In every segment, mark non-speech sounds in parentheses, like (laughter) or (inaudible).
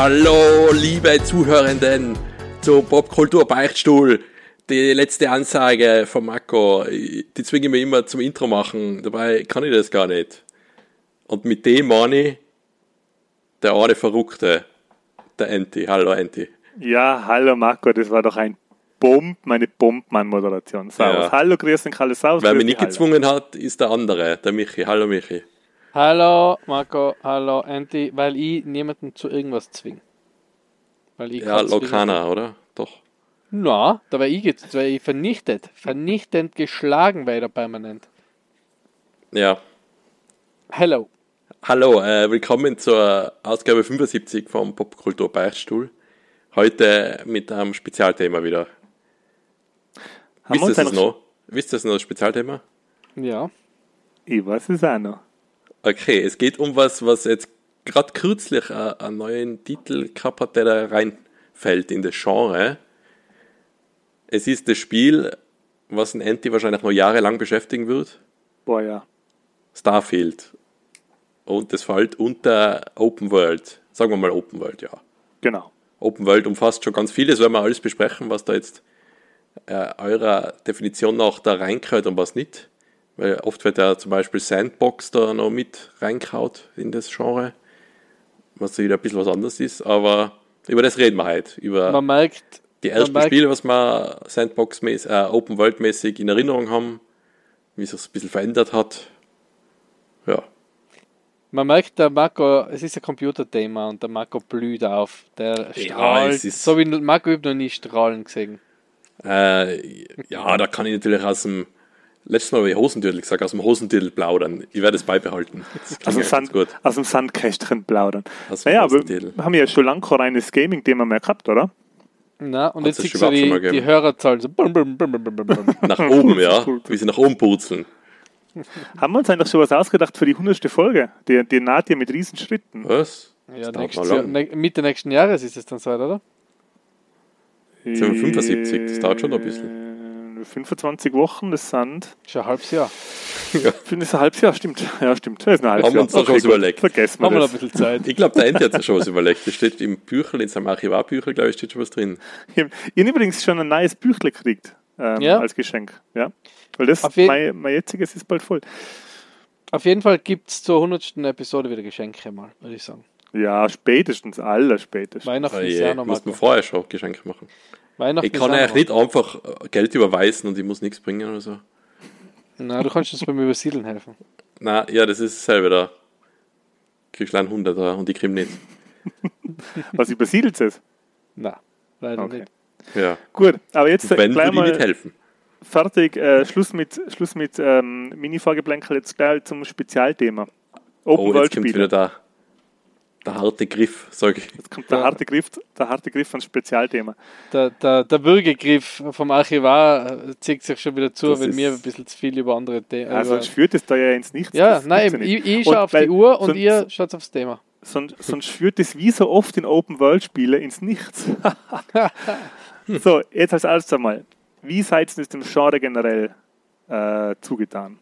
Hallo, liebe Zuhörenden zu Popkultur Beichtstuhl. Die letzte Ansage von Marco, die zwinge mir immer zum Intro machen, dabei kann ich das gar nicht. Und mit dem meine ich der eine Verrückte, der Enti. Hallo Enti. Ja, hallo Marco, das war doch ein Bomb, meine Bombmann-Moderation. Servus. Ja. Hallo, grüß dich, hallo, servus. Wer mich nicht gezwungen hat, ist der andere, der Michi. Hallo Michi. Hallo Marco, hallo Anti, weil ich niemanden zu irgendwas zwinge. Weil ich Ja, zwingen. Lokana, oder? Doch. Na, da war ich jetzt, weil ich vernichtet, vernichtend geschlagen werde permanent. Ja. Hello. Hallo, äh, willkommen zur Ausgabe 75 vom Popkultur Beichtstuhl. Heute mit einem Spezialthema wieder. Haben Wisst ihr eigentlich- noch? Wisst ihr das noch, das Spezialthema? Ja. Ich weiß es auch noch. Okay, es geht um was, was jetzt gerade kürzlich äh, einen neuen Titel gehabt hat, der da reinfällt in das Genre. Es ist das Spiel, was ein Anti wahrscheinlich noch jahrelang beschäftigen wird. Boah, ja. Starfield. Und das fällt unter Open World. Sagen wir mal Open World, ja. Genau. Open World umfasst schon ganz vieles, werden wir alles besprechen, was da jetzt äh, eurer Definition nach da reinkört und was nicht. Weil oft wird ja zum Beispiel Sandbox da noch mit reinkaut in das Genre, was wieder ein bisschen was anderes ist, aber über das reden wir heute. Über Man merkt, die ersten merkt- Spiele, was wir Sandbox äh, Open World mäßig in Erinnerung haben, wie sich ein bisschen verändert hat. Ja, man merkt, der Marco, es ist ein Computerthema und der Marco blüht auf. Der Ja, strahlt, ist- so wie Marco übt noch nie strahlen gesehen. Äh, ja, da kann ich natürlich aus dem, letztes Mal habe ich Hosentürtel gesagt, aus dem Hosentürtel plaudern. Ich werde es beibehalten. Das Aus dem, Sand, gut. aus dem Sandkästchen plaudern. Aus dem Naja, aber haben ja schon lange kein reines Gaming-Thema mehr gehabt, oder? Na, und Hat's jetzt siehst du die, die? Hörerzahl so. Bum, bum, bum, bum, bum, bum. Nach oben, (laughs) ja. Wie sie nach oben purzeln. Haben wir uns eigentlich schon was ausgedacht für die 100. Folge? Die, die naht ja mit Riesenschritten. Was? Ja, nächstes Jahr, ne, Mitte nächsten Jahres ist es dann soweit, oder? Sind wir 75? Das dauert schon noch ein bisschen. Äh, 25 Wochen, das sind. Schon ein halbes Jahr. Finde ich ein halbes Jahr, stimmt. Ja, stimmt. Das ist ein halbes Haben wir Jahr. uns da schon was gut. überlegt. Vergessen wir Haben wir noch ein das. bisschen Zeit. Ich glaube, der Ende hat sich schon was überlegt. Das steht im Büchel, in seinem Archivarbüchel, glaube ich, steht schon was drin. Ich habe übrigens schon ein neues Büchle gekriegt ähm, Ja? als Geschenk. Ja. Weil das, mein, mein jetziges ist bald voll. Auf jeden Fall gibt es zur 100. Episode wieder Geschenke mal, würde ich sagen. Ja, spätestens, aller spätestens. Weihnachten Oh ist je, ja noch muss man vorher schon Geschenke machen. Weihnachten Ich kann eigentlich nicht einfach äh, Geld überweisen und ich muss nichts bringen oder so. Na, du kannst uns beim Übersiedeln helfen. Na, ja, das ist dasselbe da. Kriegst du einen Hunderter und ich krieg nicht. (laughs) Was übersiedelt es? Na, leider Okay. nicht. Ja. Gut, aber jetzt Wenn gleich mal nicht helfen. fertig. Äh, Schluss mit, Schluss mit ähm, Mini-Vorgeplänkel, jetzt gleich zum Spezialthema. Open Oh, World jetzt kommt wieder Spiele. Der, harte Griff, sag ich. Jetzt kommt der harte Griff, der harte Griff ans Spezialthema. Der, der, der Würgegriff vom Archivar äh, zieht sich schon wieder zu, Das wenn wir ein bisschen zu viel über andere Themen. Also über, sonst führt es da ja ins Nichts. ja, nein, ja ich, ich schaue auf die Uhr und sonst- ihr schaut aufs Thema. Sonst, sonst führt es wie so oft in Open World Spiele ins Nichts. (laughs) so, jetzt als erstes einmal. Wie seid ihr dem Genre generell äh, zugetan?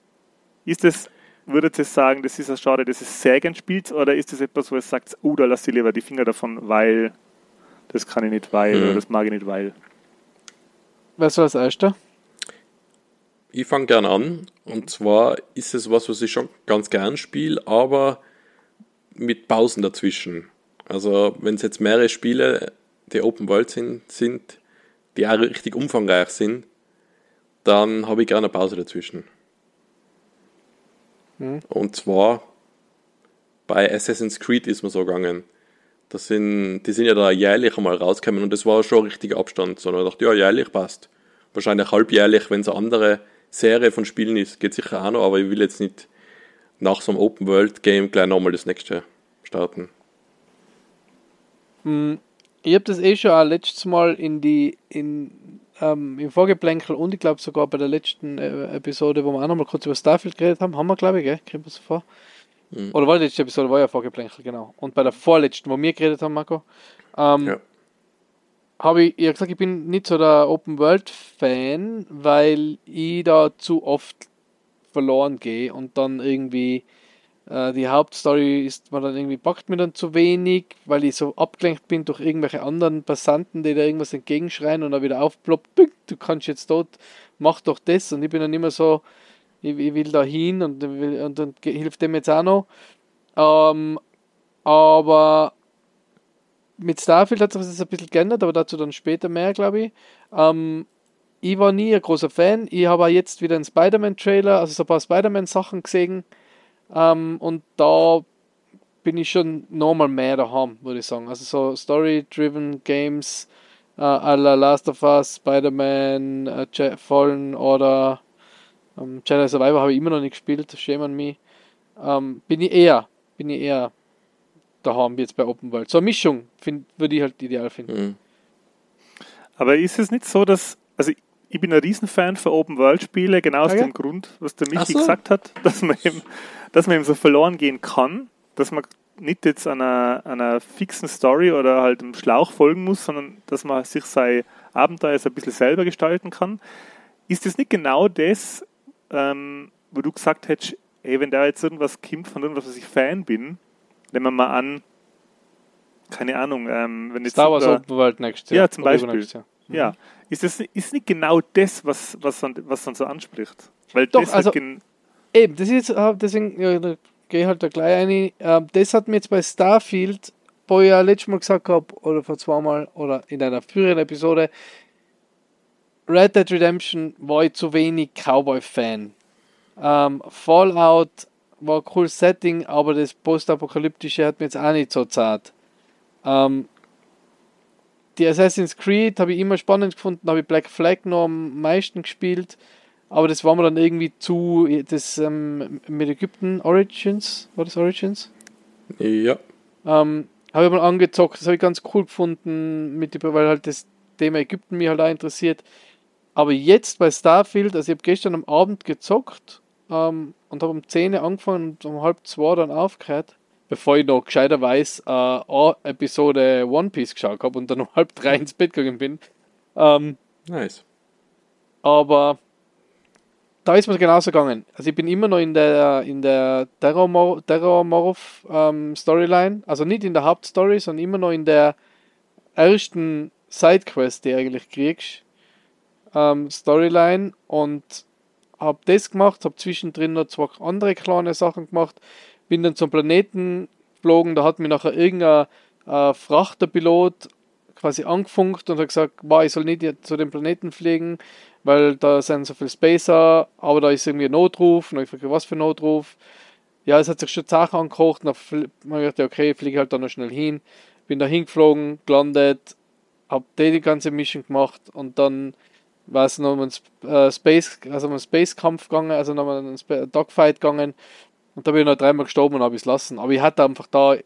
Ist es, würdet ihr sagen, das ist ein Genre, das es sehr gern spielt, oder ist es etwas, wo ihr sagt, oh, da lasst ihr lieber die Finger davon, weil das kann ich nicht, weil, Mhm. oder das mag ich nicht, weil. Wer soll als erster? Ich fange gern an. Und zwar ist es was, was ich schon ganz gern spiele, aber mit Pausen dazwischen. Also, wenn es jetzt mehrere Spiele, die Open World sind, sind die auch richtig umfangreich sind, dann habe ich gerne eine Pause dazwischen. Mhm. Und zwar bei Assassin's Creed ist mir so gegangen. Das sind, die sind ja da jährlich einmal rausgekommen und das war schon richtiger Abstand. Sondern ich dachte, ja, jährlich passt. Wahrscheinlich halbjährlich, wenn es eine andere Serie von Spielen ist, geht sicher auch noch, aber ich will jetzt nicht nach so einem Open World Game gleich nochmal das nächste starten. Ich habe das eh schon auch letztes Mal in die, in, ähm, im Vorgeplänkel und ich glaube sogar bei der letzten äh, Episode, wo wir auch nochmal kurz über Starfield geredet haben, haben wir glaube ich, gell? Kriegen wir so vor? Oder war die letzte Episode, war ja Vorgeplänkel, genau. Und bei der vorletzten, wo wir geredet haben, Marco, ähm, Ja. habe ich ja gesagt, ich bin nicht so der Open World Fan, weil ich da zu oft verloren gehe und dann irgendwie Äh, die Hauptstory ist mir dann irgendwie, packt mir dann zu wenig, weil ich so abgelenkt bin durch irgendwelche anderen Passanten, die da irgendwas entgegenschreien und dann wieder aufploppt, du kannst jetzt dort, mach doch das. Und ich bin dann immer so, ich, ich will da hin und, und dann hilft dem jetzt auch noch. Ähm, aber mit Starfield hat sich das ein bisschen geändert, aber dazu dann später mehr, glaube ich. Ähm, ich war nie ein großer Fan. Ich habe jetzt wieder einen Spider-Man-Trailer, also so ein paar Spider-Man-Sachen gesehen. Ähm, und da bin ich schon nochmal mehr daheim, würde ich sagen. Also so Story-driven Games äh, à la Last of Us, Spider-Man, äh, Fallen oder ähm, Jedi Survivor habe ich immer noch nicht gespielt, shame on me. Ähm, bin ich eher, bin ich eher daheim jetzt bei Open World. So eine Mischung würde ich halt ideal finden. Mhm. Aber ist es nicht so, dass, also ich bin ein Riesenfan für Open World Spiele, genau aus ah, ja? dem Grund, was der Michi so. gesagt hat, (laughs) dass man, eben, dass man eben so verloren gehen kann, dass man nicht jetzt einer, einer fixen Story oder halt einem Schlauch folgen muss, sondern dass man sich sein Abenteuer so ein bisschen selber gestalten kann. Ist das nicht genau das, ähm, wo du gesagt hättest, ey, wenn da jetzt irgendwas kommt von irgendwas, was ich Fan bin, nehmen wir mal an, keine Ahnung, ähm, wenn jetzt Star Wars Open World Next Jahr. Ja, zum Beispiel. Jahr. Mhm. Ja, ist das ist nicht genau das, was, was, dann, was dann so anspricht? Weil Doch, das also, eben, das ist äh, deswegen, ja, da gehe ich halt da gleich ein. Ähm, das hat mir jetzt bei Starfield, wo ich ja letztes Mal gesagt habe, oder vor zweimal, oder in einer früheren Episode, Red Dead Redemption war ich zu wenig Cowboy-Fan. Ähm, Fallout war ein cooles Setting, aber das Postapokalyptische hat mir jetzt auch nicht so zart. Ähm, die Assassin's Creed habe ich immer spannend gefunden, habe ich Black Flag noch am meisten gespielt, aber das war mir dann irgendwie zu, das ähm, mit Ägypten Origins, war das Origins? Ja. Ähm, habe ich mal angezockt, das habe ich ganz cool gefunden, mit, weil halt das Thema Ägypten mich halt auch interessiert. Aber jetzt bei Starfield, also ich habe gestern am Abend gezockt ähm, und habe um 10 Uhr angefangen und um halb zwei dann aufgehört, bevor ich noch gescheiter weiß, äh, eine Episode One Piece geschaut habe und dann um halb drei ins Bett gegangen bin. Ähm, nice. Aber da ist mir genauso gegangen. Also ich bin immer noch in der in der Terrormorph ähm, Storyline, also nicht in der Hauptstory, sondern immer noch in der ersten Sidequest, die eigentlich kriegst ähm, Storyline und habe das gemacht, habe zwischendrin noch zwei andere kleine Sachen gemacht, bin dann zum Planeten geflogen, da hat mir nachher irgendein äh, Frachterpilot quasi angefunkt und hat gesagt, wow, ich soll nicht zu dem Planeten fliegen, weil da sind so viele Spacer, aber da ist irgendwie ein Notruf. Und ich frage, was für ein Notruf? Ja, es hat sich schon Sachen angekocht und dann habe ich okay, fliege halt da noch schnell hin. Bin da hingeflogen, gelandet, habe die ganze Mission gemacht und dann war es noch um einen äh, Space, also um Space-Kampf gegangen, also noch um einen Dogfight gegangen. Und da bin ich noch dreimal gestorben und habe es lassen. Aber ich hatte einfach da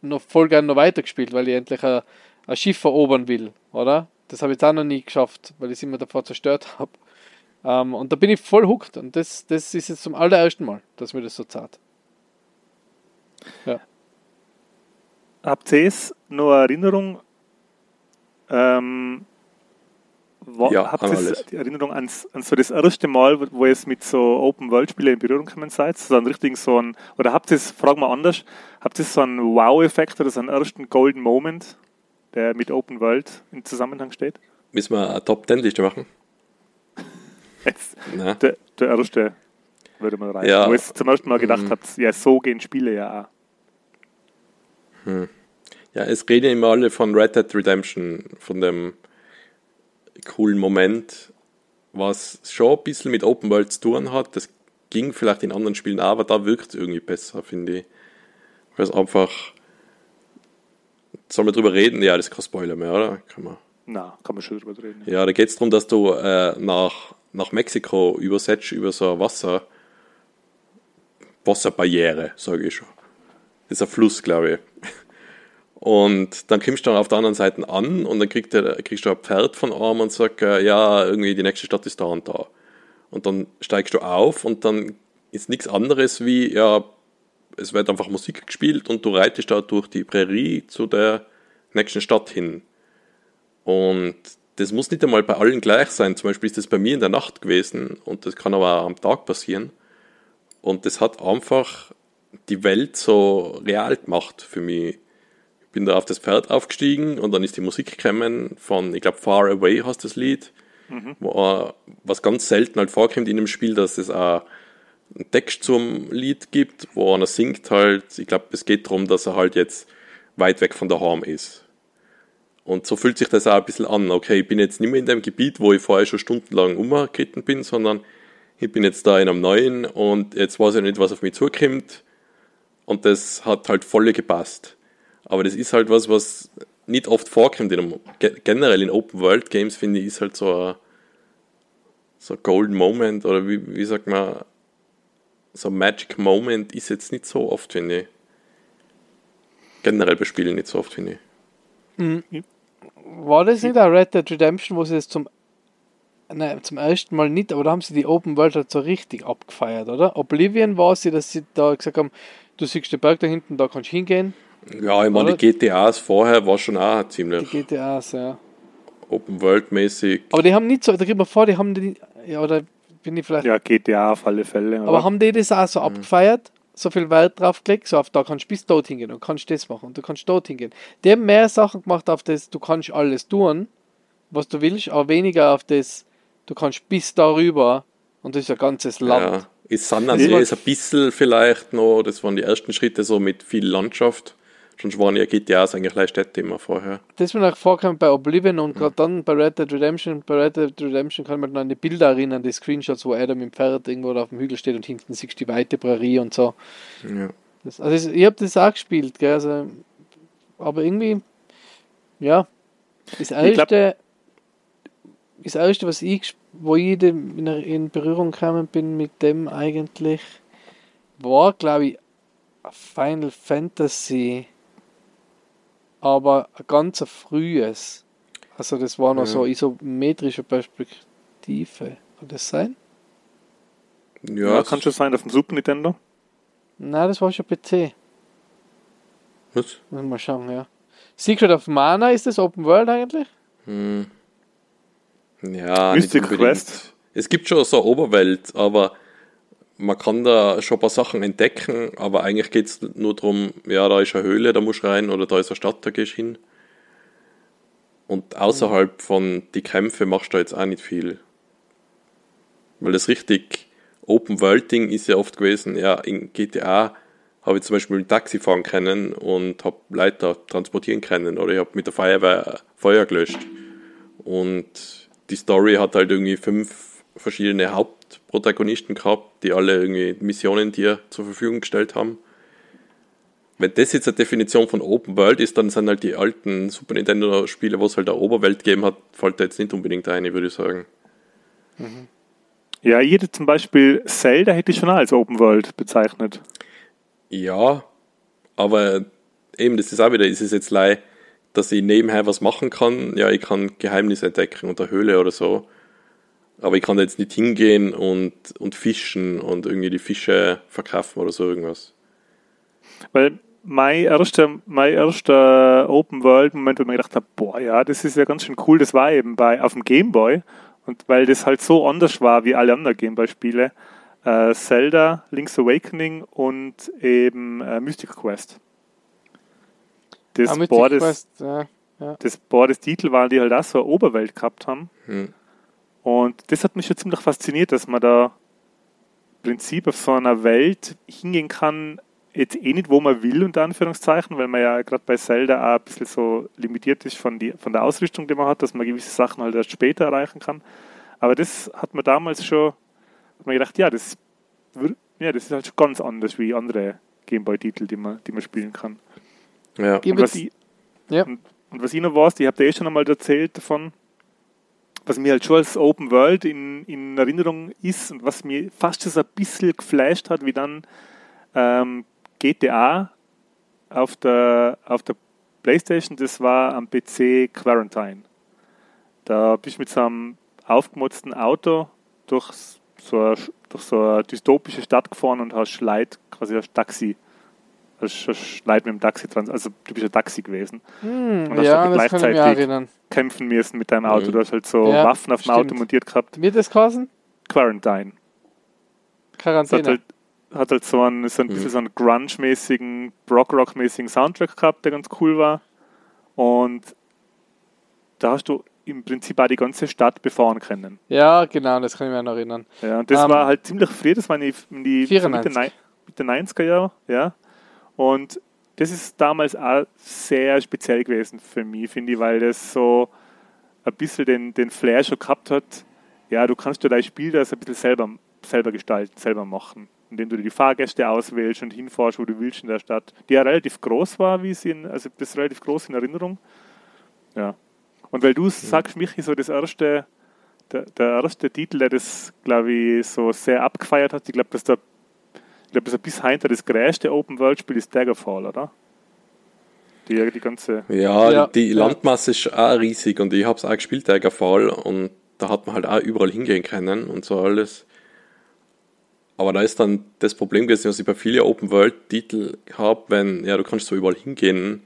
noch voll gerne noch weitergespielt, weil ich endlich ein, ein Schiff erobern will, oder? Das habe ich jetzt auch noch nie geschafft, weil ich es immer davor zerstört (laughs) habe. Ähm, und da bin ich voll hooked. Und das, das ist jetzt zum allerersten Mal, dass mir das so zart. Ja. Habt ihr noch Erinnerung, ähm, war, ja, habt ihr die Erinnerung an, an, so das erste Mal, wo, wo ihr mit so Open-World-Spielen in Berührung gekommen seid? So einen richtigen so ein, oder habt ihr es, frag mal anders, habt ihr so einen Wow-Effekt oder so einen ersten Golden Moment, der mit Open World in Zusammenhang steht? Müssen wir eine Top-10-Liste machen? (laughs) Jetzt, der, der erste würde man rein. Ja. Wo ihr zum ersten Mal gedacht mhm. habt, ja, so gehen Spiele ja auch. Hm. Ja, es reden immer alle von Red Dead Redemption, von dem coolen Moment, was schon ein bisschen mit Open World zu tun hat. Das ging vielleicht in anderen Spielen auch, aber da wirkt es irgendwie besser, finde ich. Weil es einfach. Soll man drüber reden? Ja, das ist kein Spoiler mehr, oder? Kann man. Na, kann man schon drüber reden. Ja, da geht es darum, dass du äh, nach, nach Mexiko übersetzt über so Wasser. Wasserbarriere, sage ich schon. Das ist ein Fluss, glaube ich. Und dann kommst du dann auf der anderen Seite an und dann kriegst du, kriegst du ein Pferd von einem und sagst, äh, ja, irgendwie die nächste Stadt ist da und da. Und dann steigst du auf und dann ist nichts anderes wie, ja, es wird einfach Musik gespielt und du reitest da durch die Prärie zu der nächsten Stadt hin. Und das muss nicht einmal bei allen gleich sein. Zum Beispiel ist das bei mir in der Nacht gewesen und das kann aber auch am Tag passieren. Und das hat einfach die Welt so real gemacht für mich. Ich bin da auf das Pferd aufgestiegen und dann ist die Musik gekommen von, ich glaube, Far Away heißt das Lied, mhm. wo, was ganz selten halt vorkommt in dem Spiel, dass es auch einen Text zum Lied gibt, wo einer singt halt, ich glaube, es geht darum, dass er halt jetzt weit weg von daheim ist. Und so fühlt sich das auch ein bisschen an. Okay, ich bin jetzt nicht mehr in dem Gebiet, wo ich vorher schon stundenlang umgeritten bin, sondern ich bin jetzt da in einem neuen und jetzt weiß ich nicht, was auf mich zukommt. Und das hat halt voll gepasst. Aber das ist halt was, was nicht oft vorkommt. In generell in Open World Games finde ich, ist halt so ein, so ein Golden Moment oder wie, wie sagt man, so ein Magic Moment ist jetzt nicht so oft, finde ich. Generell bei Spielen nicht so oft, finde ich. Mhm. War das nicht ein Red Dead Redemption, wo sie das zum, nein, zum ersten Mal nicht, aber da haben sie die Open World halt so richtig abgefeiert, oder? Oblivion war sie, dass sie da gesagt haben, du siehst den Berg da hinten, da kannst du hingehen. Ja, ich meine, die GTAs vorher war schon auch ziemlich. Die GTAs, ja. Open World mäßig. Aber die haben nicht so, da geht man vor, die haben die, ja, oder bin ich vielleicht. Ja, GTA auf alle Fälle. Aber haben die das auch so mhm. abgefeiert? So viel Wert drauf gelegt, so auf da kannst du bis dort hingehen und kannst das machen und du kannst dort hingehen. Die haben mehr Sachen gemacht auf das, du kannst alles tun, was du willst, aber weniger auf das, du kannst bis darüber und das ist ein ganzes Land. Ja, ist San Andreas ein bisschen vielleicht noch, das waren die ersten Schritte so mit viel Landschaft. Sonst waren ja GTAs eigentlich gleich Städte immer vorher. Das ist mir auch vorgekommen bei Oblivion und gerade dann bei Red Dead Redemption. Bei Red Dead Redemption kann man dann an die Bilder erinnern, die Screenshots, wo Adam im Pferd irgendwo auf dem Hügel steht und hinten siehst du die weite Prärie und so. Ja. Das, also ich habe das auch gespielt, gell, also, aber irgendwie, ja, das erste, das erste, was ich, wo ich in, in Berührung gekommen bin mit dem eigentlich, war, glaube ich, Final Fantasy aber ein ganz frühes. Also das war noch ja. so isometrische Perspektive. Kann das sein? Ja, ja kann schon sein auf dem Super Nintendo. Nein, das war schon PC. Was? Mal schauen, ja. Secret of Mana ist das Open World eigentlich? Hm. Ja, Mystic Quest. Es gibt schon so Oberwelt, aber man kann da schon ein paar Sachen entdecken, aber eigentlich geht es nur darum, ja, da ist eine Höhle, da musst du rein, oder da ist eine Stadt, da gehst du hin. Und außerhalb von die Kämpfe machst du da jetzt auch nicht viel. Weil das richtig Open World Ding ist ja oft gewesen, ja, in GTA habe ich zum Beispiel ein Taxi fahren können und habe Leiter transportieren können oder ich habe mit der Feuerwehr Feuer gelöscht. Und die Story hat halt irgendwie fünf verschiedene Haupt Protagonisten gehabt, die alle irgendwie Missionen dir zur Verfügung gestellt haben. Wenn das jetzt eine Definition von Open World ist, dann sind halt die alten Super Nintendo-Spiele, wo es halt eine Oberwelt gegeben hat, fällt da jetzt nicht unbedingt ein, würde ich sagen. Mhm. Ja, jede zum Beispiel Zelda hätte ich schon als Open World bezeichnet. Ja, aber eben, das ist auch wieder, ist es jetzt leid, dass ich nebenher was machen kann. Ja, ich kann Geheimnisse entdecken unter Höhle oder so. Aber ich kann jetzt nicht hingehen und, und fischen und irgendwie die Fische verkaufen oder so irgendwas. Weil mein erster, mein erster Open World Moment, wo ich mir gedacht habe, boah, ja, das ist ja ganz schön cool, das war eben bei, auf dem Game Boy. Und weil das halt so anders war wie alle anderen Game Boy Spiele, äh, Zelda, Link's Awakening und eben äh, Mystic Quest. Das, ah, Board Quest, ja, ja. das Board des Titel waren, die halt auch so eine Oberwelt gehabt haben. Hm. Und das hat mich schon ziemlich fasziniert, dass man da im Prinzip auf so einer Welt hingehen kann, jetzt eh nicht, wo man will, unter Anführungszeichen, weil man ja gerade bei Zelda auch ein bisschen so limitiert ist von, die, von der Ausrüstung, die man hat, dass man gewisse Sachen halt erst später erreichen kann. Aber das hat man damals schon, hat man gedacht, ja, das, ja, das ist halt schon ganz anders wie andere Gameboy-Titel, die man, die man spielen kann. Ja. Und, was ich, ja. Und, und was ich noch weiß, ich habe dir eh schon einmal erzählt davon, was mir halt schon als Open World in, in Erinnerung ist und was mir fast schon so ein bisschen geflasht hat, wie dann ähm, GTA auf der, auf der Playstation, das war am PC Quarantine. Da bist du mit so einem aufgemotzten Auto durch so eine, durch so eine dystopische Stadt gefahren und hast Leute quasi als Taxi Leute mit dem Taxi dran, also du bist ein Taxi gewesen. Mm, und hast ja, halt gleichzeitig kämpfen müssen mit deinem Auto. Du hast halt so ja, Waffen auf dem Auto montiert gehabt. Wird das kosten? Quarantine. Quarantäne. Hat, halt, hat halt so einen, so ein bisschen so einen Grunge-mäßigen, Brock-Rock-mäßigen Soundtrack gehabt, der ganz cool war. Und da hast du im Prinzip auch die ganze Stadt befahren können. Ja, genau, das kann ich mir noch erinnern. Ja, und das Ähm, war halt ziemlich früh, das war in die, in die so 94. Mitte, Mitte 90er Jahre, ja. Und das ist damals auch sehr speziell gewesen für mich, finde ich, weil das so ein bisschen den, den Flair schon gehabt hat. Ja, du kannst dir dein Spiel das ein bisschen selber, selber gestalten, selber machen. Indem du dir die Fahrgäste auswählst und hinfährst, wo du willst in der Stadt. Die ja relativ groß war, wie sie in, also das ist relativ groß in Erinnerung. Ja. Und weil du sagst, Michi, so das erste, der, der erste Titel, der das, glaube ich, so sehr abgefeiert hat, ich glaube, dass der, glaube, dass er bis heute das größte Open-World-Spiel ist Daggerfall, oder? Die, die ganze, Ja, Ja, die. Landmasse ist auch riesig und ich habe es auch gespielt, der Fall, und da hat man halt auch überall hingehen können und so alles. Aber da ist dann das Problem gewesen, was ich bei vielen Open-World-Titel habe, wenn, ja, du kannst so überall hingehen,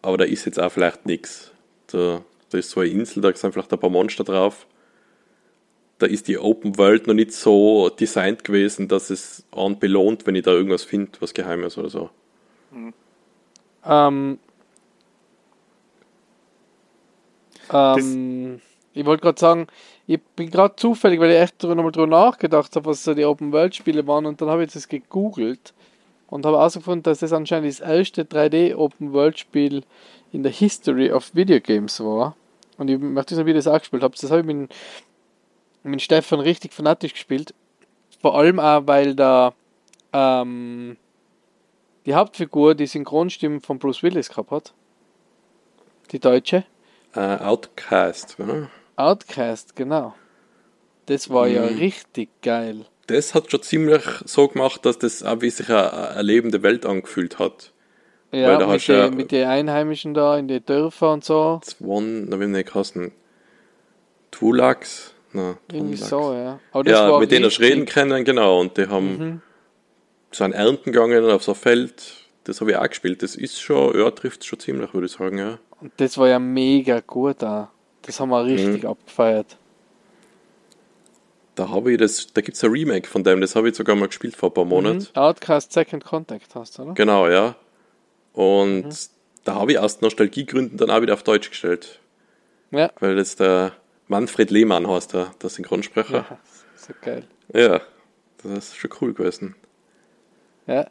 aber da ist jetzt auch vielleicht nichts. Da, da ist so eine Insel, da sind vielleicht ein paar Monster drauf. Da ist die Open World noch nicht so designt gewesen, dass es an belohnt, wenn ich da irgendwas finde, was Geheimes oder so. Ähm, ähm, ich wollte gerade sagen, ich bin gerade zufällig, weil ich echt drüber- nochmal drüber nachgedacht habe, was so die Open-World-Spiele waren und dann habe ich das gegoogelt und habe herausgefunden, dass das anscheinend das erste 3D-Open-World-Spiel in der History of Video Games war. Und ich möchte wissen, wie ihr das auch gespielt habt. Das habe ich mit, mit Stefan richtig fanatisch gespielt. Vor allem auch, weil da ähm, die Hauptfigur die Synchronstimme von Bruce Willis gehabt hat. Die deutsche. Äh, Outcast, ja. Outcast, genau. Das war ja Mhm. richtig geil. das hat schon ziemlich so gemacht, dass das auch wie sich eine, eine lebende Welt angefühlt hat. Ja, da mit hast du ja- den mit den Einheimischen da in den Dörfern und so. Zwan, na, wie haben die geheißen? Twulax? Na, Irgendwie so, ja. Aber Ja, mit denen du reden können, genau. Und die haben Mhm. so ein Ernten gegangen auf so ein Feld. Das habe ich auch gespielt. Das ist schon, ja, trifft schon ziemlich, würde ich sagen, ja. Und das war ja mega gut da. Das haben wir richtig Mhm. abgefeiert. Da habe ich das, da gibt es ein Remake von dem, das habe ich sogar mal gespielt vor ein paar Monaten. Mhm. Outcast Second Contact hast du, oder? Genau, ja. Und Mhm. da habe ich aus Nostalgiegründen dann auch wieder auf Deutsch gestellt. Ja. Weil das der Manfred Lehmann heißt, der, der Synchronsprecher. ja. So geil. Ja. das ist schon cool gewesen. Ja.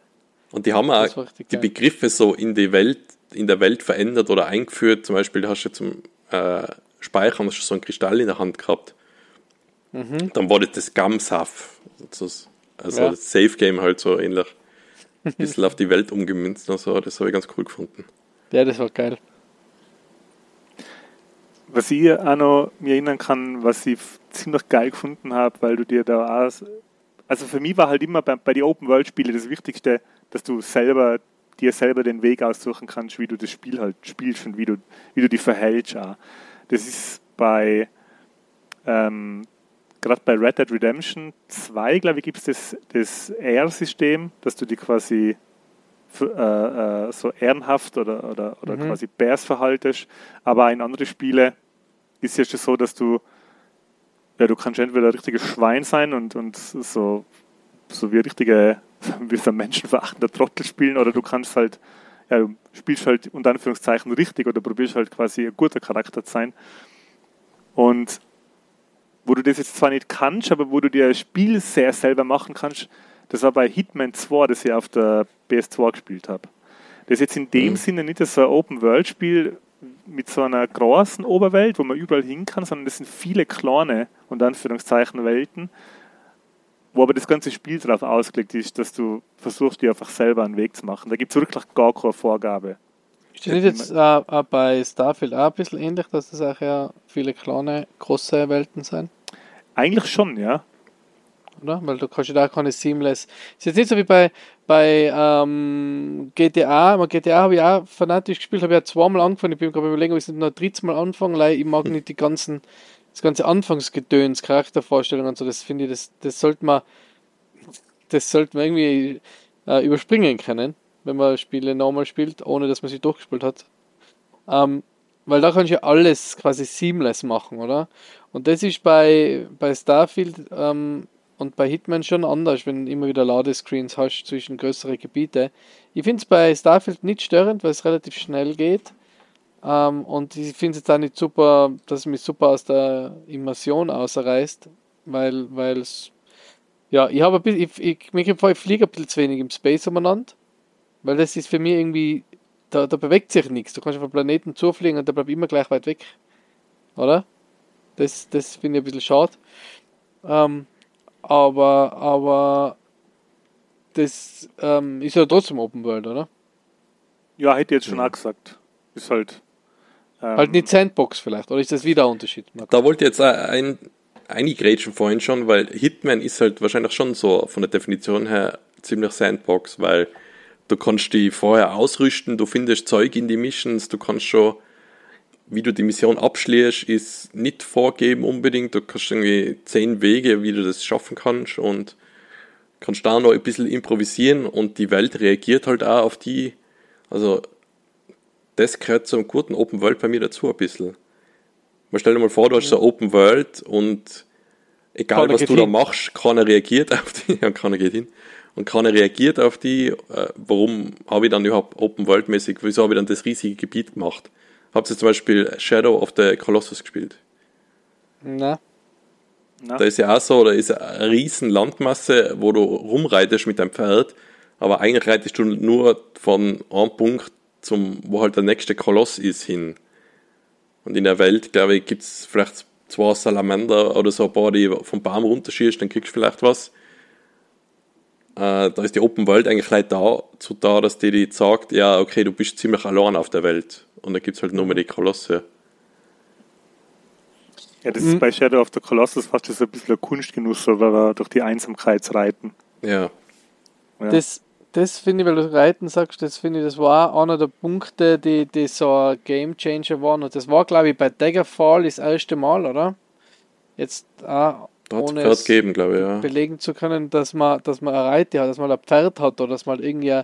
Und die haben auch Das die geil. Begriffe so in die Welt, in der Welt verändert oder eingeführt. Zum Beispiel hast du zum äh, Speichern du so einen Kristall in der Hand gehabt. Dann war das das Gamsaf. Also, also Ja. das Safe Game halt so ähnlich. Ein bisschen (laughs) auf die Welt umgemünzt und so. Das habe ich ganz cool gefunden. Ja, das war geil. Was ich auch noch mir erinnern kann, was ich ziemlich geil gefunden habe, weil du dir da auch, also für mich war halt immer bei, bei den Open World Spielen das Wichtigste, dass du selber dir selber den Weg aussuchen kannst, wie du das Spiel halt spielst und wie du wie du dich verhältst. Auch. Das ist bei ähm, gerade bei Red Dead Redemption 2, glaube ich, gibt es das, das R-System, dass du die quasi f- äh, äh, so ehrenhaft oder, oder, oder Mhm. quasi Bears verhaltest. Aber in andere Spiele ist ja schon so, dass du ja, du kannst entweder ein richtiges Schwein sein und, und so, so wie ein richtige, (laughs) wie so menschenverachtender Trottel spielen, oder du kannst halt, ja, du spielst halt unter Anführungszeichen richtig oder probierst halt quasi ein guter Charakter zu sein. Und wo du das jetzt zwar nicht kannst, aber wo du dir ein Spiel sehr selber machen kannst, das war bei Hitman 2, das ich auf der PS2 gespielt habe. Das ist jetzt in dem Mhm. Sinne nicht so ein Open-World-Spiel mit so einer großen Oberwelt, wo man überall hin kann, sondern das sind viele kleine, unter Anführungszeichen, Welten, wo aber das ganze Spiel darauf ausgelegt ist, dass du versuchst, dir einfach selber einen Weg zu machen. Da gibt es wirklich gar keine Vorgabe. Ist das jetzt äh, auch bei Starfield auch ein bisschen ähnlich, dass das auch ja viele kleine, große Welten sind? Eigentlich schon, ja. Oder? Weil du kannst ja da keine Seamless. Ist jetzt nicht so wie bei, bei ähm, GTA. Bei GTA habe ich auch fanatisch gespielt, habe ja zweimal angefangen. Ich bin gerade überlegen, ob ich es nicht noch drittes Mal anfangen, weil ich mag nicht die ganzen, das ganze Anfangsgedöns, Charaktervorstellungen und so. Das finde ich, das, das sollte man, das sollte man irgendwie äh, überspringen können, wenn man Spiele normal spielt, ohne dass man sie durchgespielt hat. Ähm, weil da kannst du ja alles quasi seamless machen, oder? Und das ist bei, bei Starfield ähm, und bei Hitman schon anders, wenn du immer wieder Ladescreens hast zwischen größeren Gebieten. Ich finde es bei Starfield nicht störend, weil es relativ schnell geht. Ähm, und ich finde es jetzt auch nicht super, dass es mich super aus der Immersion außerreißt, weil es ja, ich habe ein bisschen, ich, ich, ich fliege ein bisschen zu wenig im Space umeinander, weil das ist für mich irgendwie, da, da bewegt sich nichts. Du kannst auf einen Planeten zufliegen und der bleibt immer gleich weit weg. Oder? Das, das finde ich ein bisschen schade. Ähm, aber, aber das ähm, ist ja trotzdem Open World, oder? Ja, hätte ich jetzt schon ja. auch gesagt. Ist halt. Ähm, halt nicht Sandbox vielleicht, oder ist das wieder ein Unterschied? Da wollte ich jetzt ein, eingrätschen vorhin schon, weil Hitman ist halt wahrscheinlich schon so von der Definition her ziemlich Sandbox, weil du kannst die vorher ausrüsten, du findest Zeug in die Missions, du kannst schon wie du die Mission abschließt, ist nicht vorgeben unbedingt. Du kannst irgendwie zehn Wege, wie du das schaffen kannst und kannst da noch ein bisschen improvisieren und die Welt reagiert halt auch auf die. Also, das gehört zum guten Open World bei mir dazu ein bisschen. Man stell dir mal vor, du hast so Open World und egal keiner was du hin. da machst, keiner reagiert auf die, (laughs) ja, keiner geht hin. Und keiner reagiert auf die, äh, warum habe ich dann überhaupt Open World mäßig, wieso habe ich dann das riesige Gebiet gemacht? Habt ihr zum Beispiel Shadow of the Colossus gespielt? Na. Na. Da ist ja auch so, da ist eine riesen Landmasse, wo du rumreitest mit deinem Pferd, aber eigentlich reitest du nur von einem Punkt zum, wo halt der nächste Koloss ist, hin. Und in der Welt, glaube ich, gibt es vielleicht zwei Salamander oder so ein paar, die vom Baum runterschießt, dann kriegst du vielleicht was. Äh, da ist die Open World eigentlich gleich dazu da, dass die, die sagt, ja, okay, du bist ziemlich allein auf der Welt. Und da gibt es halt nur mehr die Kolosse. Ja, das ist mhm. bei Shadow of the Colossus fast so ein bisschen ein Kunstgenuss, oder durch die Einsamkeit reiten. Ja. ja. Das, das finde ich, weil du Reiten sagst, das finde ich, das war einer der Punkte, die, die so ein Game Changer waren. Und das war, glaube ich, bei Daggerfall das erste Mal, oder? Jetzt auch ohne es geben, glaube ich, ja. belegen zu können, dass man, dass man eine Reite hat, dass man ein Pferd hat oder dass man irgendwie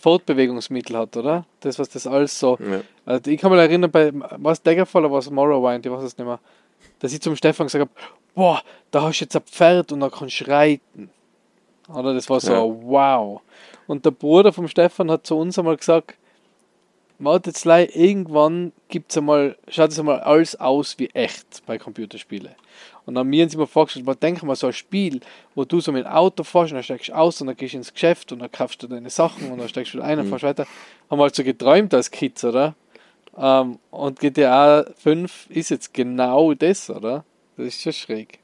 Fortbewegungsmittel hat, oder? Das, was das alles so. Ja. Also ich kann mich erinnern, bei was Daggerfall oder was Morrowind, ich weiß es nicht mehr, dass ich zum Stefan gesagt habe, boah, da hast du jetzt ein Pferd und da kannst du reiten. Oder das war so, ja. wow. Und der Bruder vom Stefan hat zu uns einmal gesagt, wartet irgendwann gibt's einmal, schaut es einmal alles aus wie echt bei Computerspielen. Und dann mir haben sie mir vorgestellt, man denkt mal so ein Spiel, wo du so mit dem Auto fährst und dann steigst du aus und dann gehst du ins Geschäft und dann kaufst du deine Sachen und dann steigst du wieder ein und mhm. fährst weiter. Haben wir halt so geträumt als Kids, oder? Ähm, und GTA 5 ist jetzt genau das, oder? Das ist schon schräg.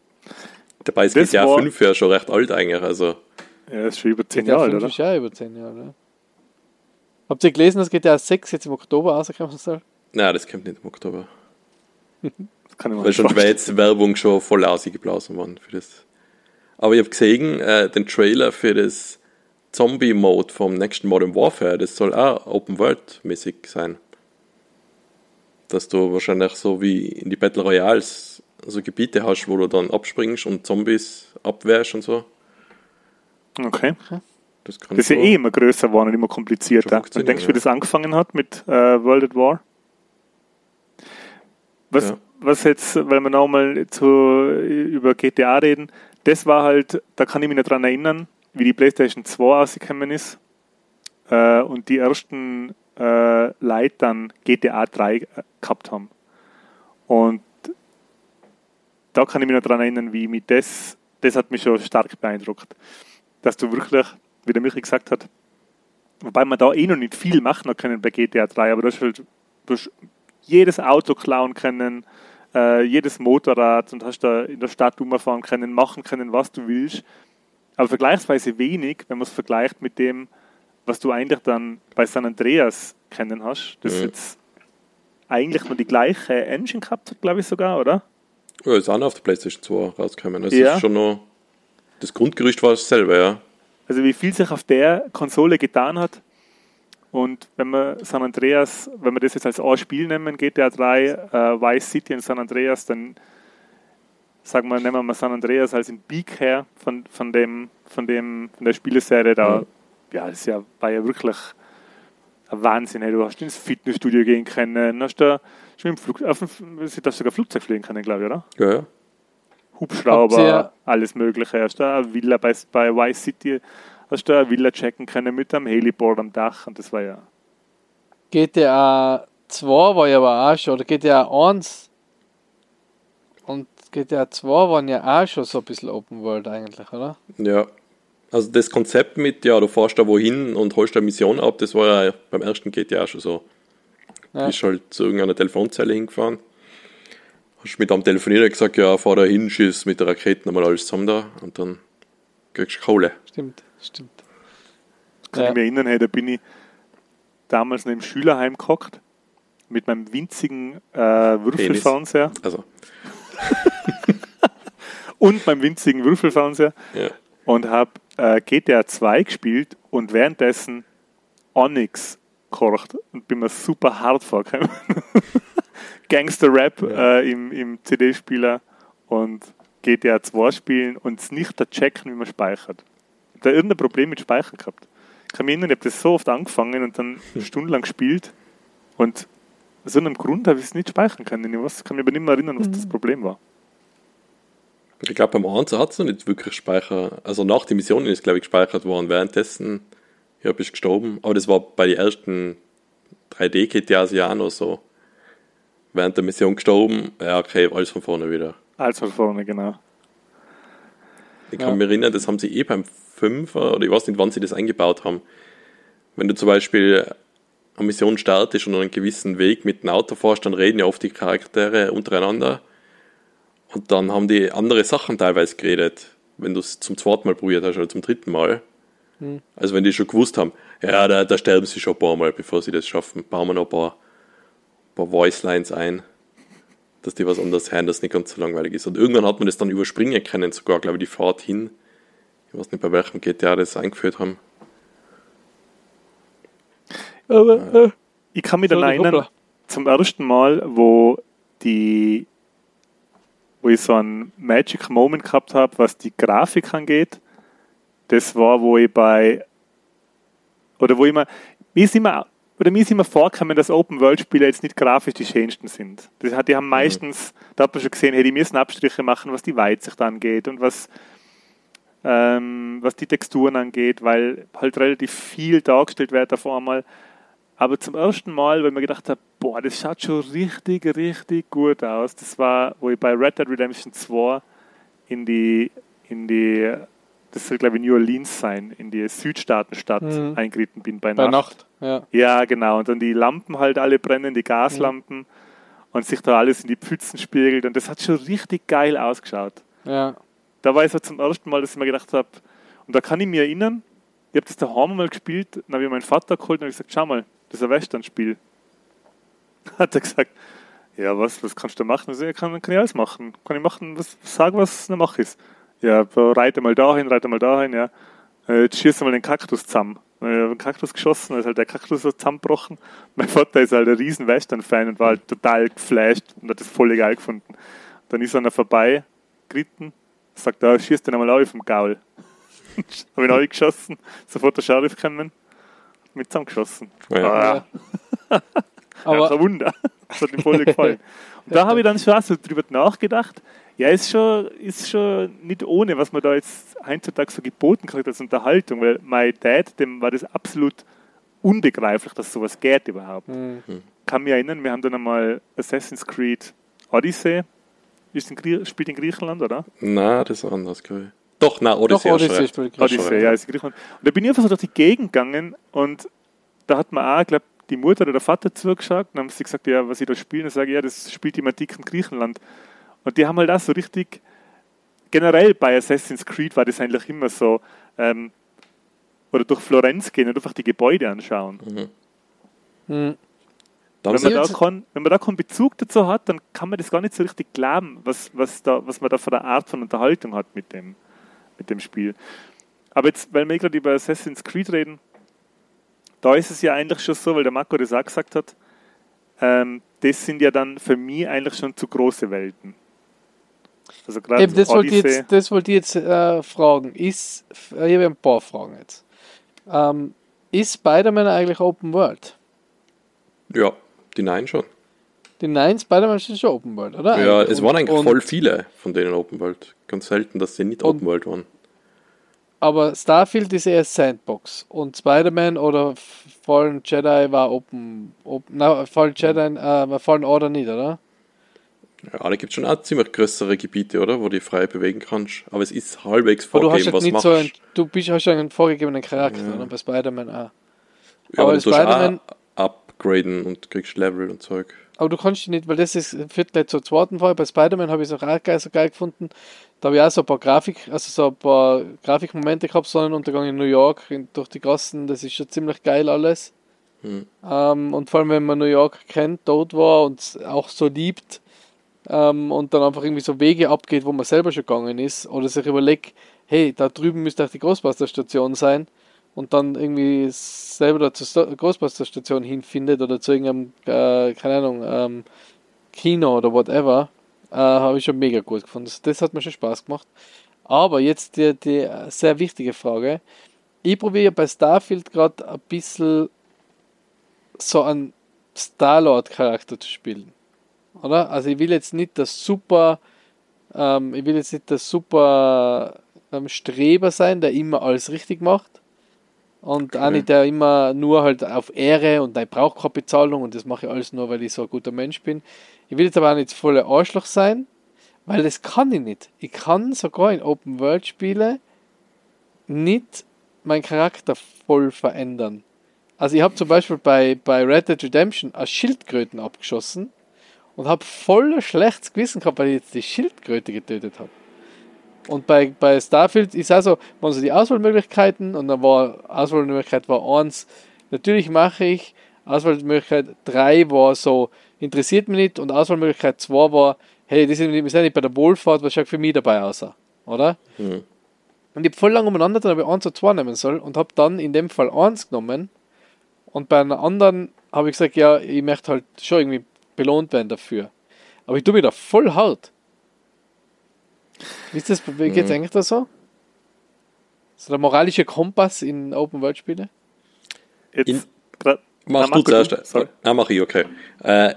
Dabei ist das GTA 5 ja schon recht alt eigentlich, also. Ja, das ist schon über 10 Jahre alt, oder? ist ja über 10 Jahre, oder? Habt ihr gelesen, dass GTA 6 jetzt im Oktober rauskommen soll? Nein, das kommt nicht im Oktober. (laughs) Kann ich Weil schon jetzt Werbung schon voll ausgeblasen worden für das. Aber ich habe gesehen, äh, den Trailer für das Zombie-Mode vom nächsten Modern Warfare, das soll auch Open World-mäßig sein. Dass du wahrscheinlich so wie in die Battle Royals so Gebiete hast, wo du dann abspringst und Zombies abwehrst und so. Okay. Das, das ist ja eh immer größer geworden und immer komplizierter. Und denkst du, wie das angefangen hat mit äh, World at War? Was, ja was jetzt, weil wir nochmal über GTA reden, das war halt, da kann ich mich nicht dran erinnern, wie die PlayStation 2 ausgekommen ist äh, und die ersten äh, Leute dann GTA 3 äh, gehabt haben. Und da kann ich mich noch dran erinnern, wie mich das, das hat mich schon stark beeindruckt, dass du wirklich, wie der Michi gesagt hat, wobei man da eh noch nicht viel machen können bei GTA 3, aber du hast halt du hast jedes Auto klauen können, äh, jedes Motorrad und hast da in der Stadt rumfahren können, machen können, was du willst. Aber vergleichsweise wenig, wenn man es vergleicht mit dem, was du eigentlich dann bei San Andreas kennen hast. Das mhm. jetzt eigentlich nur die gleiche Engine gehabt hat, glaube ich sogar, oder? Ja, ist auch noch auf der PlayStation 2 rausgekommen. Das ja. ist schon noch. Das Grundgerüst war dasselbe, ja. Also wie viel sich auf der Konsole getan hat, und wenn wir San Andreas, wenn wir das jetzt als A-Spiel nehmen, GTA 3, äh, Vice City und San Andreas, dann sagen wir, nehmen wir mal San Andreas als ein Peak her von, von, dem, von, dem, von der Spieleserie. Da, mhm. ja, das ja, war ja wirklich ein Wahnsinn. Hey. Du hast ins Fitnessstudio gehen können, hast da schon im Flug, auf dem, du sogar Flugzeug fliegen können, glaube ich, oder? Ja, ja. Hubschrauber, alles Mögliche. Hast du eine Villa bei, bei Vice City, hast du eine Villa checken können mit einem Heliport am Dach und das war ja. GTA 2 war ja aber auch schon, oder GTA 1 und GTA 2 waren ja auch schon so ein bisschen Open World eigentlich, oder? Ja. Also das Konzept mit, ja, du fährst da wohin und holst da eine Mission ab, das war ja beim ersten GTA schon so. Ja. Du bist halt zu irgendeiner Telefonzelle hingefahren, hast mit am telefoniert gesagt, ja, fahr da hin, schieß mit der Rakete nochmal alles zusammen da und dann kriegst du Kohle. Stimmt, stimmt. Kann Ja. ich mich erinnern, hey, da bin ich damals noch im Schülerheim gehockt mit meinem winzigen äh, Würfelfernseher Also, (laughs) und meinem winzigen Würfelfernseher ja. und habe äh, GTA 2 gespielt und währenddessen Onyx gekocht und bin mir super hart vorgekommen. (laughs) Gangster-Rap äh, im, im CD-Spieler und GTA 2 spielen und es nicht da checken, wie man speichert. Ich hab da irgendein Problem mit Speichern gehabt. Ich kann mich erinnern, ich habe das so oft angefangen und dann stundenlang gespielt und aus so einem Grund habe ich es nicht speichern können. Ich weiß, kann mich aber nicht mehr erinnern, was das Problem war. Ich glaube, beim 1 hat es noch nicht wirklich Speicher. Also nach den Missionen ist, glaube ich, gespeichert worden. Währenddessen, ja, bist du gestorben. Aber das war bei den ersten 3D-GTAs ja auch noch so. Während der Mission gestorben, ja, okay, alles von vorne wieder. Als von vorne, genau. Ich kann Ja. mich erinnern, das haben sie eh beim 5er, oder ich weiß nicht, wann sie das eingebaut haben. Wenn du zum Beispiel eine Mission startest und einen gewissen Weg mit dem Auto fährst, dann reden ja oft die Charaktere untereinander. Und dann haben die andere Sachen teilweise geredet, wenn du es zum zweiten Mal probiert hast oder zum dritten Mal. Also wenn die schon gewusst haben, ja, da, da sterben sie schon ein paar Mal, bevor sie das schaffen, bauen wir noch ein paar, paar Voice-Lines ein, dass die was anderes hören, das nicht ganz so langweilig ist. Und irgendwann hat man das dann überspringen können, sogar, glaube ich, die Fahrt hin. Ich weiß nicht, bei welchem GTA das eingeführt haben. Aber, äh, Ich kann mich dann erinnern, hoppla. zum ersten Mal, wo die wo ich so einen Magic Moment gehabt habe, was die Grafik angeht. Das war, wo ich bei oder wo ich mir, mir ist immer oder mir ist immer vorgekommen, dass Open-World-Spiele jetzt nicht grafisch die schönsten sind. Das hat, die haben meistens, da hat man schon gesehen, hey, die müssen Abstriche machen, was die Weitsicht angeht und was, ähm, was die Texturen angeht, weil halt relativ viel dargestellt wird auf einmal. Aber zum ersten Mal, weil ich mir gedacht habe, boah, das schaut schon richtig, richtig gut aus. Das war, wo ich bei Red Dead Redemption 2 in die, in die, das soll glaube ich New Orleans sein, in die Südstaatenstadt Mhm. eingeritten bin bei, bei Nacht. Nacht, ja. Ja, genau. Und dann die Lampen halt alle brennen, die Gaslampen und sich da alles in die Pfützen spiegelt. Und das hat schon richtig geil ausgeschaut. Ja. Da war ich so zum ersten Mal, dass ich mir gedacht habe, und da kann ich mich erinnern, ich habe das daheim mal gespielt, dann habe ich meinen Vater geholt und habe gesagt, schau mal, das ist ein Western-Spiel. (laughs) Hat er gesagt, ja, was, was kannst du da machen? Also, ja, kann, kann ich alles machen. Kann ich machen, was, sag, was eine Mache ist. Ja, reite mal dahin, reite mal dahin, ja. Äh, Jetzt schießt mal den Kaktus zusammen. Habe ich den Kaktus geschossen, dann ist halt der Kaktus so zusammengebrochen. (laughs) Mein Vater ist halt ein riesen Western-Fan und war halt total geflasht und hat das voll geil gefunden. Dann ist er noch vorbei, geritten, sagt, da schießt den einmal auf vom Gaul. (laughs) habe ihn auch geschossen, sofort der Sheriff gekommen, mit zusammengeschossen. Ja. Ah, Aber ja, ein Wunder. Das hat ihm voll gefallen. (laughs) Und da habe ich dann schon so drüber nachgedacht. Ja, ist schon, ist schon nicht ohne, was man da jetzt heutzutage so geboten kriegt als Unterhaltung, weil mein Dad, dem war das absolut unbegreiflich, dass sowas geht überhaupt. hm, Kann mich erinnern, wir haben dann einmal Assassin's Creed Odyssey, ist in spielt in Griechenland, oder? Na, das ist anders, glaube ich. Doch, na, doch, Odyssey. du Odyssey Hast du Odyssey, ja, ist in Griechenland. Und da bin ich einfach so durch die Gegend gegangen und da hat man auch, glaube die Mutter oder der Vater zugeschaut und haben sie gesagt, ja, was ich da spiele. Und ich sage, ja, das spielt im antiken Griechenland. Und die haben halt auch so richtig, generell bei Assassin's Creed war das eigentlich immer so, ähm, oder durch Florenz gehen und einfach die Gebäude anschauen. Hm. Da haben Wenn man, da keinen, wenn man da keinen Bezug dazu hat, dann kann man das gar nicht so richtig glauben, was, was, da, was man da für eine Art von Unterhaltung hat mit dem, mit dem Spiel. Aber jetzt, weil wir gerade über Assassin's Creed reden, da ist es ja eigentlich schon so, weil der Marco das auch gesagt hat, ähm, das sind ja dann für mich eigentlich schon zu große Welten. Also gerade Eben, das wollte ich jetzt, das wollte ich jetzt äh, fragen. Ist, äh, ich habe ein paar Fragen jetzt. Ähm, ist Spider-Man eigentlich Open World? ja, die Nein schon. Die neuen Spider-Man sind schon Open World, oder? Ja, Eigentlich. es waren eigentlich und, voll viele von denen Open World. Ganz selten, dass sie nicht Und- Open World waren. Aber Starfield ist eher Sandbox. Und Spider-Man oder Fallen Jedi war Open. open na, Fallen Jedi, äh, Fallen Order nicht, oder? Ja, da gibt es schon auch ziemlich größere Gebiete, oder? Wo du dich frei bewegen kannst. Aber es ist halbwegs vorgegeben, was machst. so ein, du bist hast einen vorgegebenen Charakter, Ja. oder? Bei Spider-Man auch. ja, aber aber Spider-Man- upgraden und kriegst Level und Zeug. Aber du kannst nicht, weil das ist führt gleich zur zweiten Frage. Bei Spider-Man habe ich es auch geil, so geil gefunden. Da habe ich auch so ein paar Grafik, also so ein paar Grafikmomente gehabt, Sonnenuntergang in New York, in, durch die Gassen, das ist schon ziemlich geil alles. Hm. Ähm, und vor allem, wenn man New York kennt, dort war und es auch so liebt ähm, und dann einfach irgendwie so Wege abgeht, wo man selber schon gegangen ist, oder sich überlegt, hey, da drüben müsste auch die Ghostbuster-Station sein und dann irgendwie selber da zur Ghostbuster-Station hinfindet oder zu irgendeinem, äh, keine Ahnung, ähm, Kino oder whatever, äh, habe ich schon mega gut gefunden. Das, das hat mir schon Spaß gemacht. Aber jetzt die, die sehr wichtige Frage. Ich probiere bei Starfield gerade ein bisschen so einen Star-Lord-Charakter zu spielen. Oder? Also ich will jetzt nicht das super, ähm, ich will jetzt nicht das super ähm, Streber sein, der immer alles richtig macht. Und auch Okay. nicht der immer nur halt auf Ehre und ich brauche keine Bezahlung und das mache ich alles nur, weil ich so ein guter Mensch bin. Ich will jetzt aber auch nicht voller Arschloch sein, weil das kann ich nicht. Ich kann sogar in Open World Spiele nicht meinen Charakter voll verändern. Also ich habe zum Beispiel bei, bei Red Dead Redemption eine Schildkröten abgeschossen und habe voll schlechtes Gewissen gehabt, weil ich jetzt die Schildkröte getötet habe. Und bei, bei Starfield ist also, waren so die Auswahlmöglichkeiten und dann war Auswahlmöglichkeit war eins, natürlich mache ich, Auswahlmöglichkeit 3 war so, interessiert mich nicht und Auswahlmöglichkeit 2 war, hey, sind, wir sind nicht bei der Wohlfahrt, was schaut für mich dabei aus, oder? Hm. Und ich habe voll lange umeinander, dann habe ich 1 oder 2 nehmen soll und habe dann in dem Fall 1 genommen und bei einer anderen habe ich gesagt, ja, ich möchte halt schon irgendwie belohnt werden dafür. Aber ich tue mich da voll hart. Wie ist das, wie geht's Mhm. eigentlich da so? So der moralische Kompass in Open-World-Spiele? Jetzt grad- Mach Na, du zuerst. Sorry. Ah, mach ich, okay. Äh,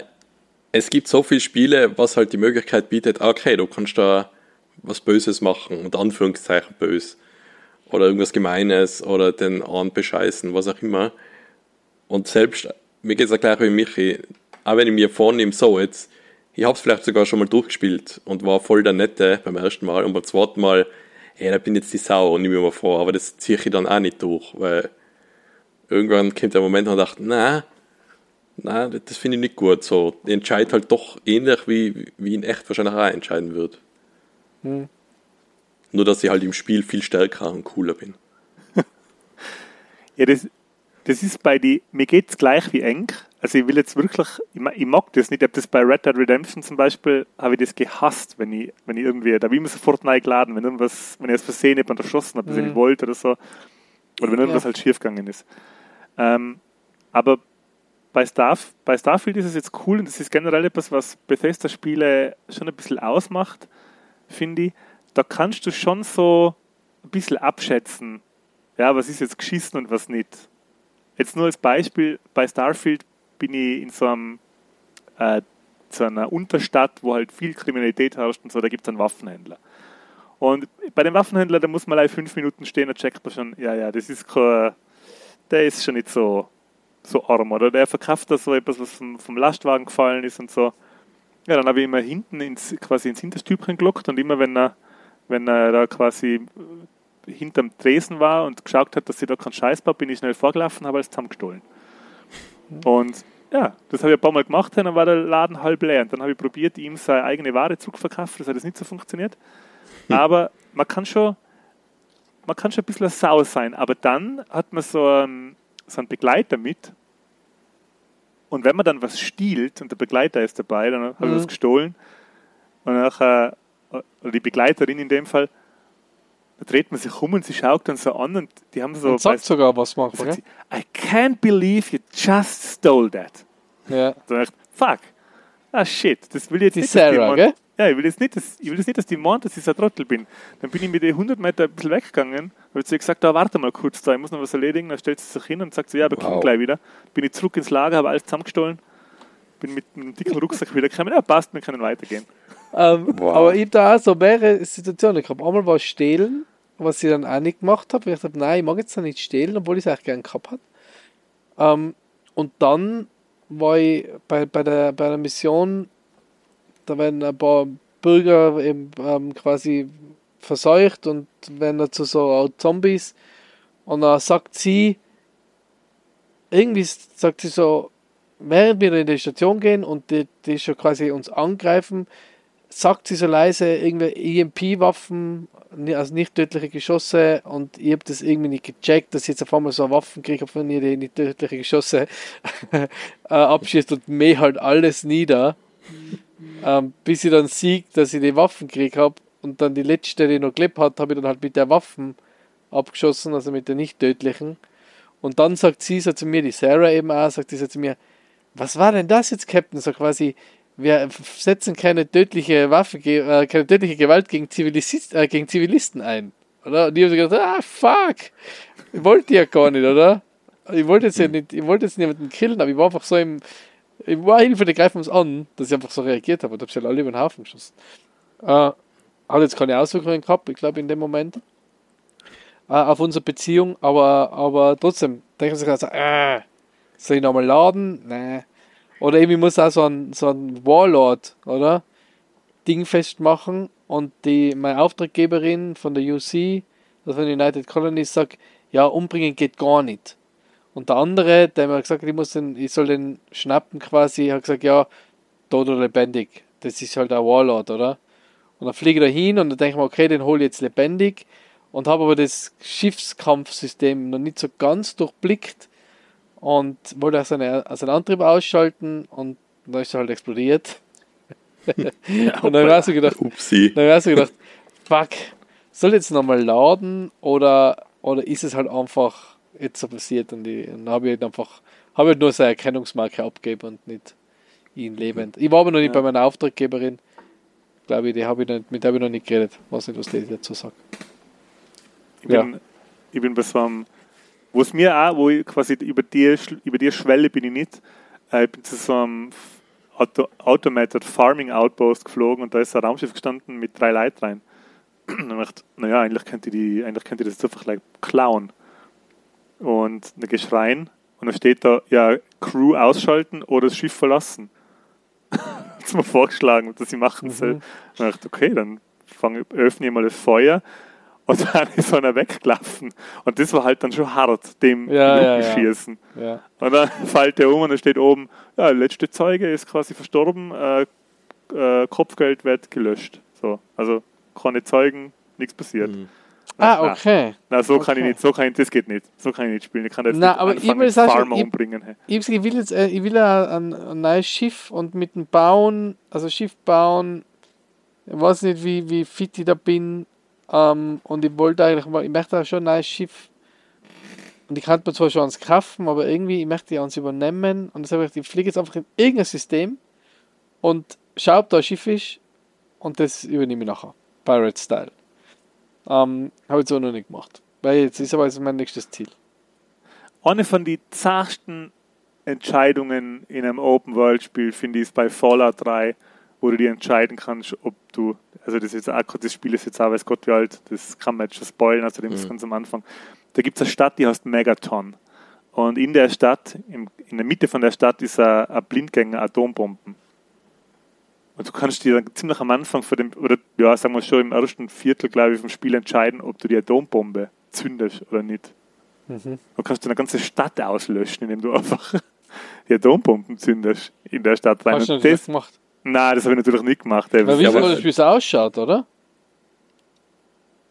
es gibt so viele Spiele, was halt die Möglichkeit bietet, okay, du kannst da was Böses machen, unter Anführungszeichen bös. Oder irgendwas Gemeines oder den anderen bescheißen, was auch immer. Und selbst, mir geht es auch gleich wie Michi, auch wenn ich mir vornehme, so jetzt, ich habe es vielleicht sogar schon mal durchgespielt und war voll der Nette beim ersten Mal und beim zweiten Mal, ey, da bin ich jetzt die Sau und nehme mir mal vor, aber das ziehe ich dann auch nicht durch, weil irgendwann kommt der Moment, wo ich dachte, na, na, das, finde ich nicht gut. So, ich entscheide halt doch ähnlich wie, wie in echt wahrscheinlich auch entscheiden würde. Hm. Nur, dass ich halt im Spiel viel stärker und cooler bin. (laughs) Ja, das, das ist bei die, mir geht's gleich wie eng. Also ich will jetzt wirklich, ich, ma- ich mag das nicht. Ich habe das bei Red Dead Redemption zum Beispiel, habe ich das gehasst, wenn ich, wenn ich irgendwie, da habe ich immer sofort neu geladen, wenn irgendwas, wenn ich das versehen jemand erschossen habe, das ich Mhm. wollte oder so. Oder wenn irgendwas Ja. halt schief gegangen ist. Ähm, aber bei, Starf, bei Starfield ist es jetzt cool und das ist generell etwas, was Bethesda-Spiele schon ein bisschen ausmacht, finde ich. Da kannst du schon so ein bisschen abschätzen, ja, was ist jetzt geschissen und was nicht. Jetzt nur als Beispiel, bei Starfield bin ich in so einem äh, so einer Unterstadt, wo halt viel Kriminalität herrscht und so, da gibt es einen Waffenhändler. Und bei dem Waffenhändler, da muss man like fünf Minuten stehen, da checkt man schon, ja, ja, das ist kein, der ist schon nicht so, so arm, oder der verkauft da so etwas, was vom, vom Lastwagen gefallen ist und so. Ja, dann habe ich immer hinten ins, quasi ins Hinterstübchen gelockt und immer wenn er, wenn er da quasi hinterm Tresen war und geschaut hat, dass ich da keinen Scheiß baue, bin ich schnell vorgelaufen habe alles zusammengestohlen. Und ja, das habe ich ein paar Mal gemacht, dann war der Laden halb leer. Und dann habe ich probiert, ihm seine eigene Ware zurückverkaufen, das hat jetzt nicht so funktioniert. Aber man kann schon, man kann schon ein bisschen eine Sau sein, aber dann hat man so einen, so einen Begleiter mit. Und wenn man dann was stiehlt und der Begleiter ist dabei, dann habe ich Mhm. was gestohlen. Und nachher, oder die Begleiterin in dem Fall, da dreht man sich um und sie schaut dann so an und die haben so. und sagt sogar was manchmal, sagt sie, I can't believe you just stole that. Ja. Dann dachte ich, fuck. Ah shit, das will ich jetzt Die nicht. dass Sarah, gell? Ja, ich will jetzt nicht, dass, ich will jetzt nicht, dass die meint, dass ich so ein Trottel bin. Dann bin ich mit den 100 Meter ein bisschen weggegangen, habe zu ihr gesagt, da warte mal kurz da, ich muss noch was erledigen. Dann stellt sie sich hin und sagt so, ja, aber komm Wow. gleich wieder. Bin ich zurück ins Lager, habe alles zusammengestohlen. bin mit einem dicken Rucksack wieder gekommen. Ja, passt, wir können weitergehen. Ähm, Wow. Aber ich habe da auch so mehrere Situationen gehabt. Einmal war es stehlen, was ich dann auch nicht gemacht habe. weil Ich dachte, nein, ich mag jetzt nicht stehlen, obwohl ich es eigentlich gerne gehabt habe. Ähm, und dann war ich bei, bei, der, bei der Mission, da werden ein paar Bürger eben, ähm, quasi verseucht und werden dazu so Zombies. Und dann sagt sie, irgendwie sagt sie so, während wir in die Station gehen und die, die schon quasi uns angreifen, sagt sie so leise irgendwie EMP-Waffen, also nicht tödliche Geschosse und ich habe das irgendwie nicht gecheckt, dass ich jetzt auf einmal so Waffen kriege, von ihr die nicht tödliche Geschosse (laughs) äh, abschießt und mäh halt alles nieder, ähm, bis ich dann sieg, dass ich die Waffen gekriegt habe und dann die letzte, die noch gelebt hat, habe ich dann halt mit der Waffen abgeschossen, also mit der nicht tödlichen. Und dann sagt sie so zu mir, die Sarah eben auch, sagt sie so zu mir, was war denn das jetzt, Captain? So quasi, wir setzen keine tödliche Waffe, äh, keine tödliche Gewalt gegen, Zivilist, äh, gegen Zivilisten ein. Oder? Und ich habe so gedacht, ah, fuck! Ich wollte ja gar nicht, oder? Ich wollte jetzt ja nicht, ich wollte jetzt niemanden killen, aber ich war einfach so im, ich war Hilfe, die greifen uns an, dass ich einfach so reagiert habe und habe sie halt alle über den Haufen geschossen. Äh, hat jetzt keine Auswirkungen gehabt, ich glaube, in dem Moment äh, auf unsere Beziehung, aber, aber trotzdem denke ich sich also, äh, soll ich nochmal laden? Nee. Oder irgendwie muss auch so ein, so ein Warlord, oder? Ding festmachen und die, meine Auftraggeberin von der UC, also von United Colonies, sagt, ja, umbringen geht gar nicht. Und der andere, der mir gesagt hat, ich, muss den, ich soll den schnappen quasi, hat gesagt, ja, tot oder lebendig. Das ist halt ein Warlord, oder? Und dann fliege ich da hin und dann denke ich mir, okay, den hole ich jetzt lebendig und habe aber das Schiffskampfsystem noch nicht so ganz durchblickt und wollte also einen, also einen Antrieb ausschalten und dann ist er halt explodiert. (laughs) und dann ich so gedacht, Upsi. dann ich so gedacht, fuck, soll ich jetzt nochmal laden oder, oder ist es halt einfach jetzt so passiert und, ich, und dann habe ich halt einfach, habe halt nur seine Erkennungsmarke abgegeben und nicht ihn lebend. Ich war aber noch nicht Ja. bei meiner Auftraggeberin, glaube ich, die habe ich nicht, mit der habe ich noch nicht geredet. Weiß nicht, was die dazu sagt. Ich Ja. bin, ich bin bei so einem, wo es mir auch, wo ich quasi über die, über die Schwelle bin ich nicht, äh, ich bin zu so einem Auto, Automated Farming Outpost geflogen und da ist ein Raumschiff gestanden mit drei Leuten rein. Und dann dachte ich, naja, eigentlich könnte ich, die, eigentlich könnte ich das jetzt einfach like, klauen. Und dann gehst rein und dann steht da, ja, Crew ausschalten oder das Schiff verlassen. (laughs) Hat's mir vorgeschlagen, dass ich machen Mhm. soll. Und dann dachte ich, okay, dann fang, öffne ich mal das Feuer und (laughs) dann ist einer weggelaufen. Und das war halt dann schon hart, dem Ja, die ja, ja. Und dann (laughs) fällt der um und dann steht oben, ja, der letzte Zeuge ist quasi verstorben, äh, äh, Kopfgeld wird gelöscht. So, also keine Zeugen, nichts passiert. Mhm. Ah, Na, okay. Na, so kann ich Okay. nicht, so kann ich, das geht nicht. So kann ich nicht spielen. Ich kann jetzt Na, nicht aber ich anfangen, will einen sagen, Farmer ich- umbringen. Hey. Ich, ich will jetzt, äh, ich will ein, ein neues Schiff und mit dem Bauen, also Schiff bauen, ich weiß nicht, wie, wie fit ich da bin. Ähm, und ich wollte eigentlich mal, ich möchte auch schon ein neues Schiff. Und ich kann mir zwar schon ans kaufen, aber irgendwie, ich möchte eins übernehmen. Und deshalb habe ich ich fliege jetzt einfach in irgendein System und schaue, ob da ein Schiff ist. Und das übernehme ich nachher. Pirate-Style. Ähm, habe ich so noch nicht gemacht. Weil jetzt ist aber jetzt mein nächstes Ziel. Eine von den zartesten Entscheidungen in einem Open-World-Spiel finde ich ist bei Fallout 3, wo du dir entscheiden kannst, ob du, also das, ist jetzt auch, das Spiel ist jetzt auch, weiß Gott wie alt, das kann man jetzt schon spoilen, also dem ist Mhm. ganz am Anfang. Da gibt es eine Stadt, die heißt Megaton. Und in der Stadt, im, in der Mitte von der Stadt ist ein, ein Blindgänger Atombomben. Und du kannst dir dann ziemlich am Anfang von dem, oder ja, sagen wir schon im ersten Viertel, glaube ich, vom Spiel entscheiden, ob du die Atombombe zündest oder nicht. Mhm. Du kannst eine ganze Stadt auslöschen, indem du (laughs) einfach die Atombomben zündest in der Stadt rein. Hast du das das, gemacht? Nein, das habe ich natürlich nicht gemacht. Weil wissen aber- wir, wie es ausschaut, oder?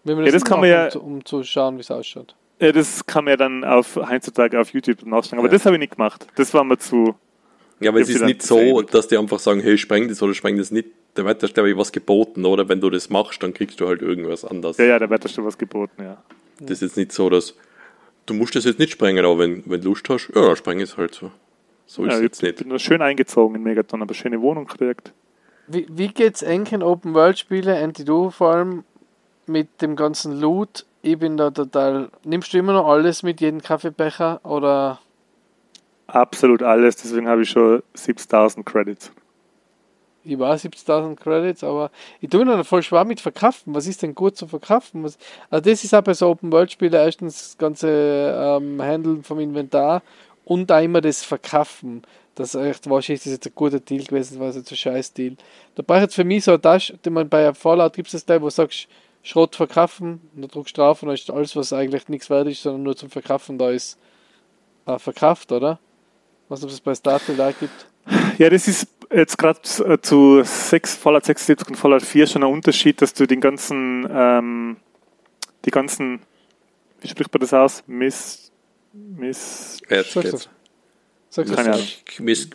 Wenn wir Ja, das nicht kann man ja- um, zu, um zu schauen, wie es ausschaut. ja, das kann man ja dann auf, heutzutage auf YouTube nachschauen. Aber Ja. das habe ich nicht gemacht. Das war mir zu. Ja, aber es ist nicht so, dass die einfach sagen, hey, spreng das oder spreng das nicht. Da wird glaube ich, was geboten, oder? Wenn du das machst, dann kriegst du halt irgendwas anderes. Ja, ja, da wird da schon was geboten, ja. Das ist jetzt nicht so, dass du musst das jetzt nicht sprengen, aber wenn, wenn du Lust hast, ja, dann spreng es halt so. So ist ja es ich jetzt nicht. bin nur schön eingezogen in Megaton, aber schöne Wohnung gekriegt. Wie, wie geht's eng in Open World Spiele, Anti du vor allem mit dem ganzen Loot? Ich bin da total. Nimmst du immer noch alles mit, jeden Kaffeebecher oder absolut alles, deswegen habe ich schon 70.000 Credits. Ich war 70.000 Credits, aber ich tue mir noch voll schwer mit verkraften. Was ist denn gut zu verkraften? Was, also das ist auch bei so Open-World-Spielen erstens das ganze ähm, Handeln vom Inventar und auch immer das Verkraften. Das echt wahrscheinlich ist das jetzt ein guter Deal gewesen, das war jetzt ein scheiß Deal. Da braucht jetzt für mich so Tasche, die man bei Fallout gibt es das Teil, wo du sagst, Schrott verkaufen, und dann drückst du drauf und dann ist alles, was eigentlich nichts wert ist, sondern nur zum Verkaufen da ist, äh, verkauft, oder? Was es bei Starfield auch gibt. Ja, das ist jetzt gerade zu 6, Fallout 76 und Fallout 4 schon ein Unterschied, dass du den ganzen, ähm, die ganzen, wie spricht man das aus? Miss, Miss, Jetzt geht's. Sag's Keine auf, Ahnung. Miss,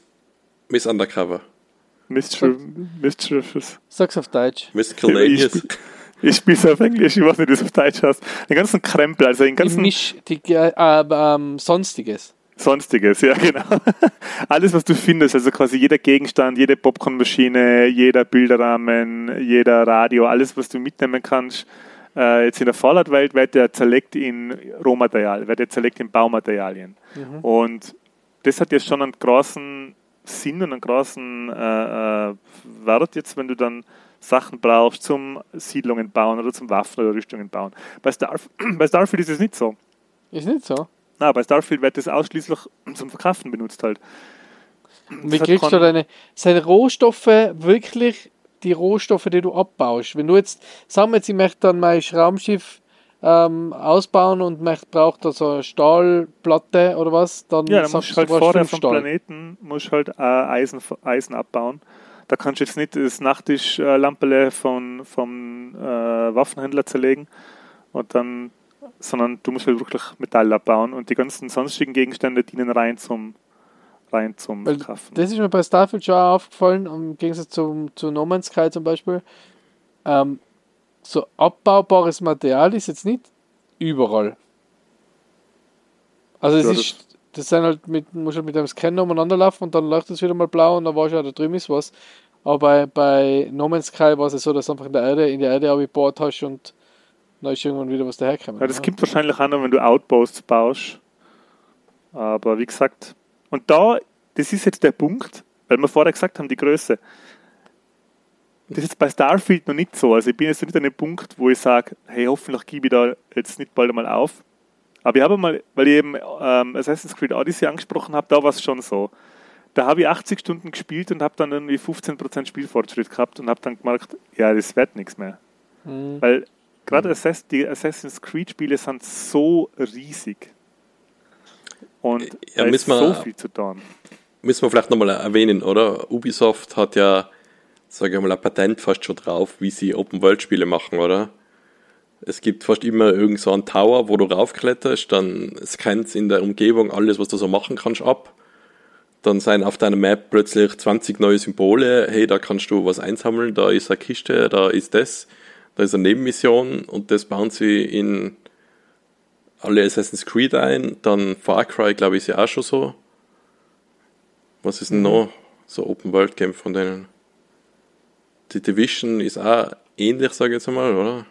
Miss Undercover. Mischievous. sag's auf Deutsch. Miss Calanius. Ich spiele es auf Englisch, ich weiß nicht, wie es auf Deutsch heißt. Den ganzen Krempel, also den ganzen Misch, die, äh, ähm, Sonstiges. Sonstiges, ja genau. (laughs) Alles, was du findest, also quasi jeder Gegenstand, jede Popcornmaschine, jeder Bilderrahmen, jeder Radio, alles, was du mitnehmen kannst. Äh, jetzt in der Fallout-Welt wird der zerlegt in Rohmaterial, wird der zerlegt in Baumaterialien. Und das hat jetzt schon einen großen Sinn und einen großen äh, äh, Wert jetzt, wenn du dann Sachen brauchst zum Siedlungen bauen oder zum Waffen oder Rüstungen bauen. Bei, Starf (clears throat) bei Starfield ist es nicht so. Ist nicht so. Na, bei Starfield wird das ausschließlich (clears throat) zum Verkraften benutzt halt. Und wie kriegst du deine seine Rohstoffe wirklich die Rohstoffe, die du abbaust? Wenn du jetzt, sagen wir jetzt, ich möchte dann mein Raumschiff ähm, ausbauen und möchte, braucht da so eine Stahlplatte oder was, dann Ja, dann musst du halt vorher vom. Planeten musst halt äh, Eisen, Eisen abbauen. Da kannst du jetzt nicht das Nachttischlampele von, vom äh, Waffenhändler zerlegen und dann, sondern du musst halt wirklich Metall abbauen und die ganzen sonstigen Gegenstände dienen rein zum rein zum Weil Verkraften. Das ist mir bei Starfield schon aufgefallen, im Gegensatz zu, zu No Man's Sky zum Beispiel. Ähm, so abbaubares Material ist jetzt nicht überall. Also es Ja, ist, das sind halt mit, musst halt mit einem Scanner umeinander laufen und dann leuchtet es wieder mal blau und dann du, auch, da drüben ist was. Aber bei, bei No Man's Sky war es ja so, dass einfach in der Erde, in der Erde abgebohrt hast und dann ist irgendwann wieder was daherkommen. Ja, das gibt wahrscheinlich auch noch, wenn du Outposts baust. Aber wie gesagt, und da, das ist jetzt der Punkt, weil wir vorher gesagt haben, die Größe. Das ist jetzt bei Starfield noch nicht so. Also ich bin jetzt nicht an dem Punkt, wo ich sage, hey, hoffentlich gebe ich da jetzt nicht bald einmal auf. Aber ich habe mal, weil ich eben ähm, Assassin's Creed Odyssey angesprochen habe, da war es schon so. Da habe ich 80 Stunden gespielt und habe dann irgendwie 15% Spielfortschritt gehabt und habe dann gemerkt, ja, das wird nichts mehr. Mhm. Weil gerade Assass die Assassin's Creed-Spiele sind so riesig. Und Ja, da ist müssen wir- so viel zu tun. Müssen wir vielleicht nochmal erwähnen, oder? Ubisoft hat ja, sage ich mal, ein Patent fast schon drauf, wie sie Open-World-Spiele machen, oder? Es gibt fast immer irgend so einen Tower, wo du raufkletterst, dann scannst in der Umgebung alles, was du so machen kannst, ab. Dann sind auf deiner Map plötzlich 20 neue Symbole. Hey, da kannst du was einsammeln, da ist eine Kiste, da ist das, da ist eine Nebenmission und das bauen sie in alle Assassin's Creed ein. Dann Far Cry, glaube ich, ist ja auch schon so. Was ist denn noch so Open World Game von denen? Die Division ist auch ähnlich, sage ich jetzt einmal, oder?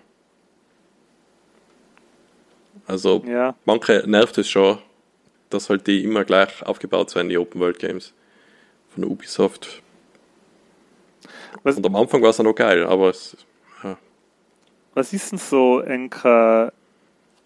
Also Ja, manche nervt es schon, dass halt die immer gleich aufgebaut sind, die Open World Games von Ubisoft. Was- Und am Anfang war es ja noch geil, aber es, ja. was ist denn so ein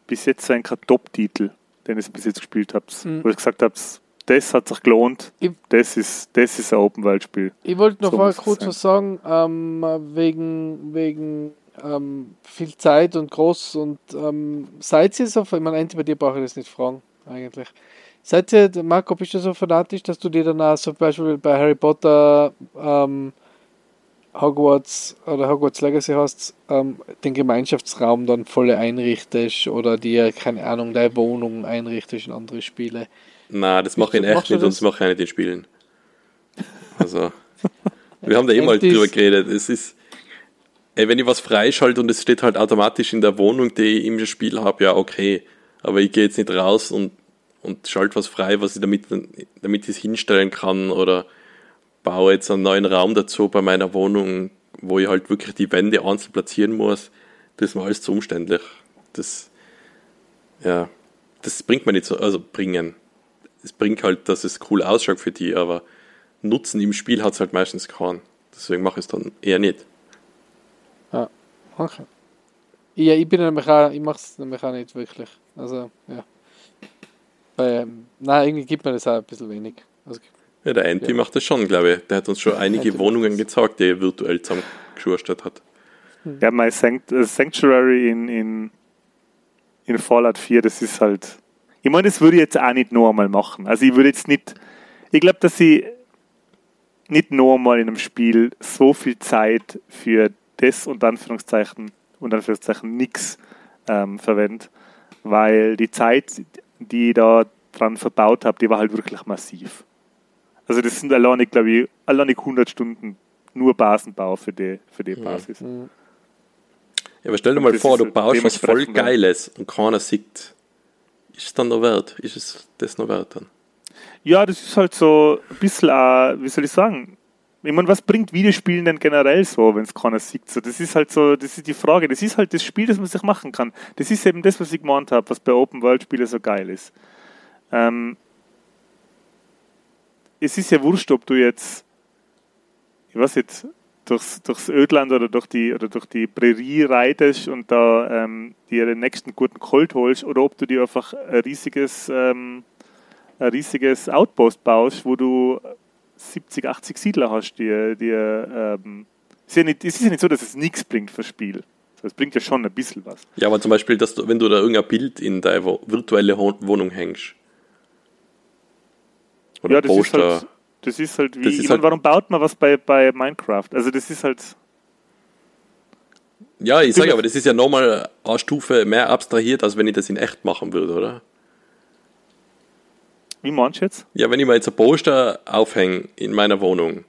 bis jetzt so ein ke Top-Titel, den ihr bis jetzt gespielt habt? Mhm. Wo ihr gesagt habt, das hat sich gelohnt, Ich- das ist, das ist ein Open-World-Spiel. Ich wollte noch So mal kurz sein. was sagen, ähm, wegen, wegen ähm, viel Zeit und groß und ähm, seid ihr so, ich meine, bei dir brauche ich das nicht fragen, eigentlich. Seid ihr, Marco, bist du so fanatisch, dass du dir so zum Beispiel bei Harry Potter ähm, Hogwarts oder Hogwarts Legacy hast, ähm, den Gemeinschaftsraum dann voll einrichtest oder dir, keine Ahnung, deine Wohnung einrichtest in andere Spiele? Na, das mache ich in echt nicht und das? das mache ich nicht in Spielen. Also, wir haben da eh (laughs) mal drüber geredet. Es ist, ey, wenn ich was freischalte und es steht halt automatisch in der Wohnung, die ich im Spiel habe, ja, okay. Aber ich gehe jetzt nicht raus und, und schalte was frei, was ich damit, damit ich es hinstellen kann oder baue jetzt einen neuen Raum dazu bei meiner Wohnung, wo ich halt wirklich die Wände einzeln platzieren muss. Das mir alles zu umständlich. Das, ja, das bringt mir nicht so, also bringen. es bringt halt, dass es cool ausschaut für die, aber Nutzen im Spiel hat es halt meistens keinen. Deswegen mache ich es dann eher nicht. Ja, okay. Ja, ich bin nämlich auch, ich mache es nämlich auch nicht wirklich. Also, ja. Weil, ähm, nein, irgendwie gibt mir das auch ein bisschen wenig. Also, Ja, der Anti Ja. macht das schon, glaube ich. Der hat uns schon einige Anti Wohnungen gezeigt, die er virtuell zusammengeschustert hat. Ja, mein äh, Sanctuary in, in, in Fallout 4, das ist halt. Ich meine, das würde ich jetzt auch nicht noch einmal machen. Also ich würde jetzt nicht. Ich glaube, dass ich nicht noch einmal in einem Spiel so viel Zeit für das und Anführungszeichen und Anführungszeichen nix ähm, verwende, weil die Zeit, die ich da dran verbaut habe, die war halt wirklich massiv. Also das sind alleine, glaube ich, alleine 100 Stunden nur Basenbau für die, für die Basis. Ja, aber stell dir Und mal das vor, ist du baust was voll Geiles und keiner sieht. Ist es dann noch wert? Ist es das noch wert dann? Ja, das ist halt so ein bisschen, äh, wie soll ich sagen, ich meine, was bringt Videospielen denn generell so, wenn es keiner sieht? So, das ist halt so, das ist die Frage. Das ist halt das Spiel, das man sich machen kann. Das ist eben das, was ich gemeint habe, was bei Open-World-Spielen so geil ist. Ähm, es ist ja wurscht, ob du jetzt, ich weiß nicht, durchs, durchs Ödland oder durch die, oder durch die Prärie reitest und da ähm, dir den nächsten guten Colt holst oder ob du dir einfach ein riesiges, ähm, ein riesiges Outpost baust, wo du 70, 80 Siedler hast, die, die ähm, ja nicht, es ist ja nicht so, dass es nichts bringt fürs Spiel. Es bringt ja schon ein bisschen was. Ja, aber zum Beispiel, dass du, wenn du da irgendein Bild in deine virtuelle Wohnung hängst. Oder ja, das ist Poster. halt, das ist halt wie, Das ist ich meine, halt- warum baut man was bei, bei Minecraft? Also das ist halt, ja, ich sage aber, das ist ja nochmal eine Stufe mehr abstrahiert, als wenn ich das in echt machen würde, oder? wie meinst du jetzt? Ja, wenn ich mir jetzt ein Poster aufhänge in meiner Wohnung,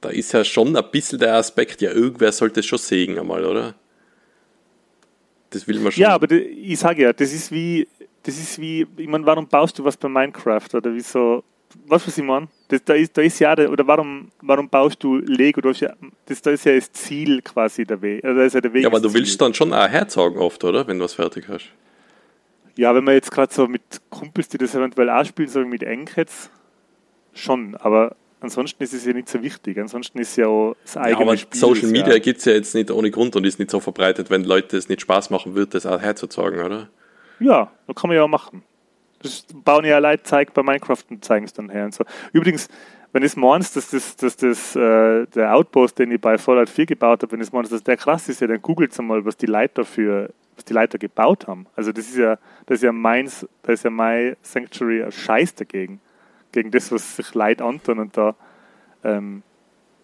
da ist ja schon ein bisschen der Aspekt, ja, irgendwer sollte es schon sehen einmal, oder? Das will man schon. Ja, aber ich sage ja, das ist wie, das ist wie, ich meine, warum baust du was bei Minecraft oder wieso, was was ich meine? Das, da, ist, da ist ja, der- oder warum, warum baust du Lego? Hast ja, das, da ist ja das Ziel quasi der Weg. Also da ist ja, der Weg ja, aber du willst Ziel. dann schon auch herzeigen oft, oder? Wenn du was fertig hast. Ja, wenn man jetzt gerade so mit Kumpels, die das eventuell auch spielen, so mit Enkelz, schon, aber ansonsten ist es ja nicht so wichtig. Ansonsten ist ja auch das Ja, eigene aber Spiel. Social Media ja, gibt es ja jetzt nicht ohne Grund und ist nicht so verbreitet, wenn Leute es nicht Spaß machen würde, das auch herzuzeigen, oder? Ja, das kann man ja auch machen. Das bauen ja Leute, zeigt bei Minecraft und zeigen es dann her und so. Übrigens, wenn es meinst, dass das, dass das äh, der Outpost, den ich bei Fallout 4 gebaut habe, wenn es meinst, dass der krass ist, ja, dann googelt mal, was die Leute dafür, was die Leute gebaut haben. Also das ist ja, das ist ja meins, da ist ja mein Sanctuary ein Scheiß dagegen. Gegen das, was sich Leute antun und da, ähm,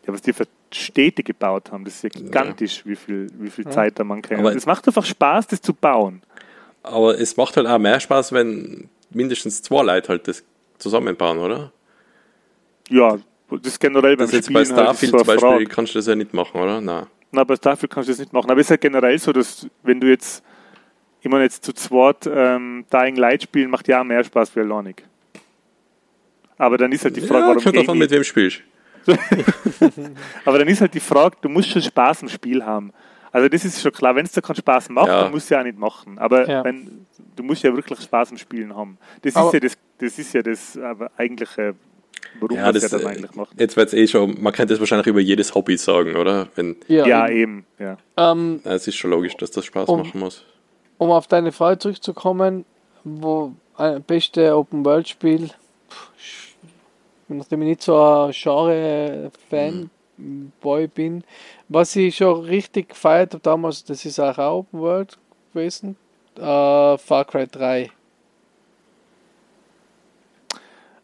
ja, was die für Städte gebaut haben. Das ist ja gigantisch, wie viel, wie viel Zeit da man kann. Aber- Es macht einfach Spaß, das zu bauen. Aber es macht halt auch mehr Spaß, wenn mindestens zwei Leute halt das zusammenbauen, oder? Ja, das generell beim Das jetzt bei Spielen halt Starfield so zum Beispiel Frage. kannst du das ja nicht machen, oder? Nein. Na, bei Starfield kannst du das nicht machen. Aber es ist halt generell so, dass wenn du jetzt, ich meine jetzt zu zweit ähm, Dying Light spielen, macht ja auch mehr Spaß wie alleinig. Aber dann ist halt die Frage, ja, warum kommt davon, mit wem spielst. (laughs) Aber dann ist halt die Frage, du musst schon Spaß am Spiel haben. Also das ist schon klar, wenn es dir keinen Spaß macht, Ja. dann musst du ja auch nicht machen. Aber Ja. wenn, du musst ja wirklich Spaß am Spielen haben. Das ist Aber- ja das, das ist ja das aber eigentliche, warum Ja, man das, ja dann äh, eigentlich macht. jetzt wird es eh schon, man könnte das wahrscheinlich über jedes Hobby sagen, oder? Wenn, Ja, Ja, eben. ja. ähm, es ist schon logisch, dass das Spaß Um- machen muss. um auf deine Frage zurückzukommen, wo ein beste Open World Spiel, nachdem ich nicht so ein Genre-Fan Boy bin, was ich schon richtig gefeiert habe damals, das ist auch Open World gewesen, äh, Far Cry 3.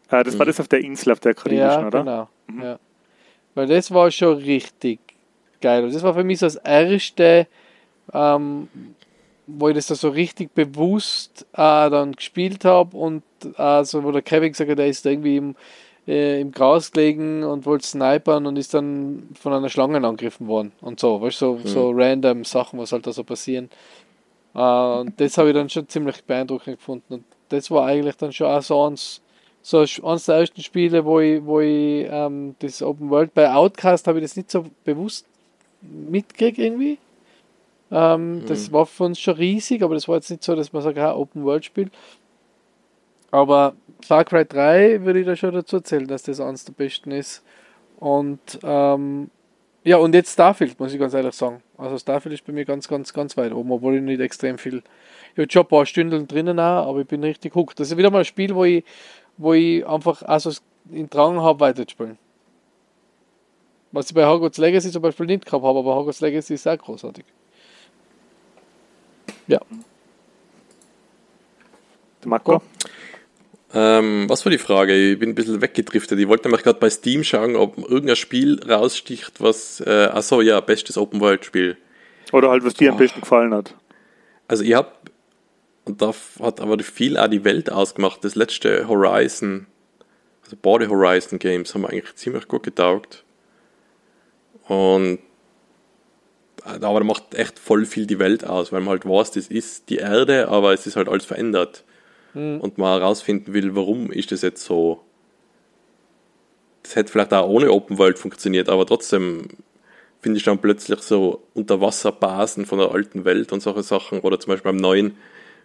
Äh, das war Mhm. das auf der Insel, auf der karibischen, Ja, oder? genau. Mhm. Ja. Weil das war schon richtig geil. Und das war für mich so das erste, ähm, wo ich das da so richtig bewusst äh, dann gespielt habe und äh, so, wo der Kevin gesagt hat, er ist irgendwie im, äh, im Gras gelegen und wollte snipern und ist dann von einer Schlange angegriffen worden und so, weißt du, so, so random Sachen, was halt da so passieren. Äh, und das habe ich dann schon ziemlich beeindruckend gefunden. Und das war eigentlich dann schon auch so eins, so eines der ersten Spiele, wo ich, wo ich ähm, das Open World bei Outcast habe ich das nicht so bewusst mitgekriegt irgendwie. Ähm, Das war für uns schon riesig, aber das war jetzt nicht so, dass man sagt, ha, Open World Spiel. Aber Far Cry 3 würde ich da schon dazu erzählen, dass das eines der besten ist. Und ähm, ja, und jetzt Starfield, muss ich ganz ehrlich sagen. Also Starfield ist bei mir ganz, ganz, ganz weit oben, obwohl ich nicht extrem viel. Ich habe schon ein paar Stunden drinnen auch, aber ich bin richtig hooked. Das ist wieder mal ein Spiel, wo ich, wo ich einfach also in Drang habe, weiterzuspielen. Was ich bei Hogwarts Legacy zum Beispiel nicht gehabt habe, aber Hogwarts Legacy ist sehr großartig. Ja. Marco? Ähm, was war die Frage? Ich bin ein bisschen weggedriftet. Ich wollte nämlich gerade bei Steam schauen, ob irgendein Spiel raussticht, was. Äh, achso, ja, bestes Open World Spiel. Oder halt, was dir am besten gefallen hat. Also, ich habe. Und da hat aber viel auch die Welt ausgemacht. Das letzte Horizon, also beide Horizon Games, haben eigentlich ziemlich gut getaugt. Und. Aber da macht echt voll viel die Welt aus, weil man halt weiß, das ist die Erde, aber es ist halt alles verändert mhm. und mal herausfinden will, warum ist das jetzt so. Das hätte vielleicht auch ohne Open World funktioniert, aber trotzdem finde ich dann plötzlich so Unterwasserbasen von der alten Welt und solche Sachen. Oder zum Beispiel beim neuen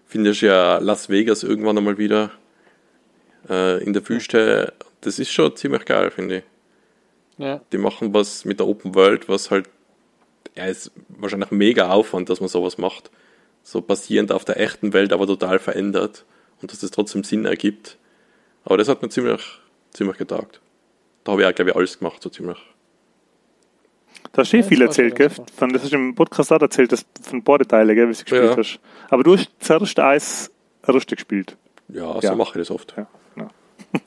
finde ich ja Las Vegas irgendwann einmal wieder äh, in der Wüste. Das ist schon ziemlich geil, finde ich. Ja. Die machen was mit der Open World, was halt, ja, ist wahrscheinlich mega Aufwand, dass man sowas macht. So basierend auf der echten Welt, aber total verändert und dass das trotzdem Sinn ergibt. Aber das hat mir ziemlich, ziemlich getaugt. Da habe ich auch, glaube ich, alles gemacht, so ziemlich. Da hast du eh viel erzählt, gell? Von, das hast du im Podcast auch erzählt, das von beide Teile, gell, wie du gespielt ja. hast. Aber du hast zuerst eins richtig gespielt. Ja, so ja. mache ich das oft. Ja, ja. (laughs)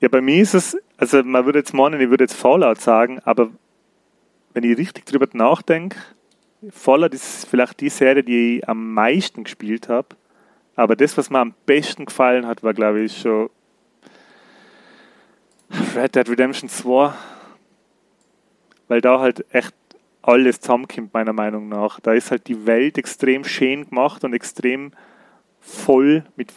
ja, bei mir ist es, also man würde jetzt meinen, ich würde jetzt Fallout sagen, aber wenn ich richtig drüber nachdenke, Fallout ist vielleicht die Serie, die ich am meisten gespielt habe. Aber das, was mir am besten gefallen hat, war, glaube ich, schon Red Dead Redemption 2. Weil da halt echt alles zusammenkommt, meiner Meinung nach. Da ist halt die Welt extrem schön gemacht und extrem voll mit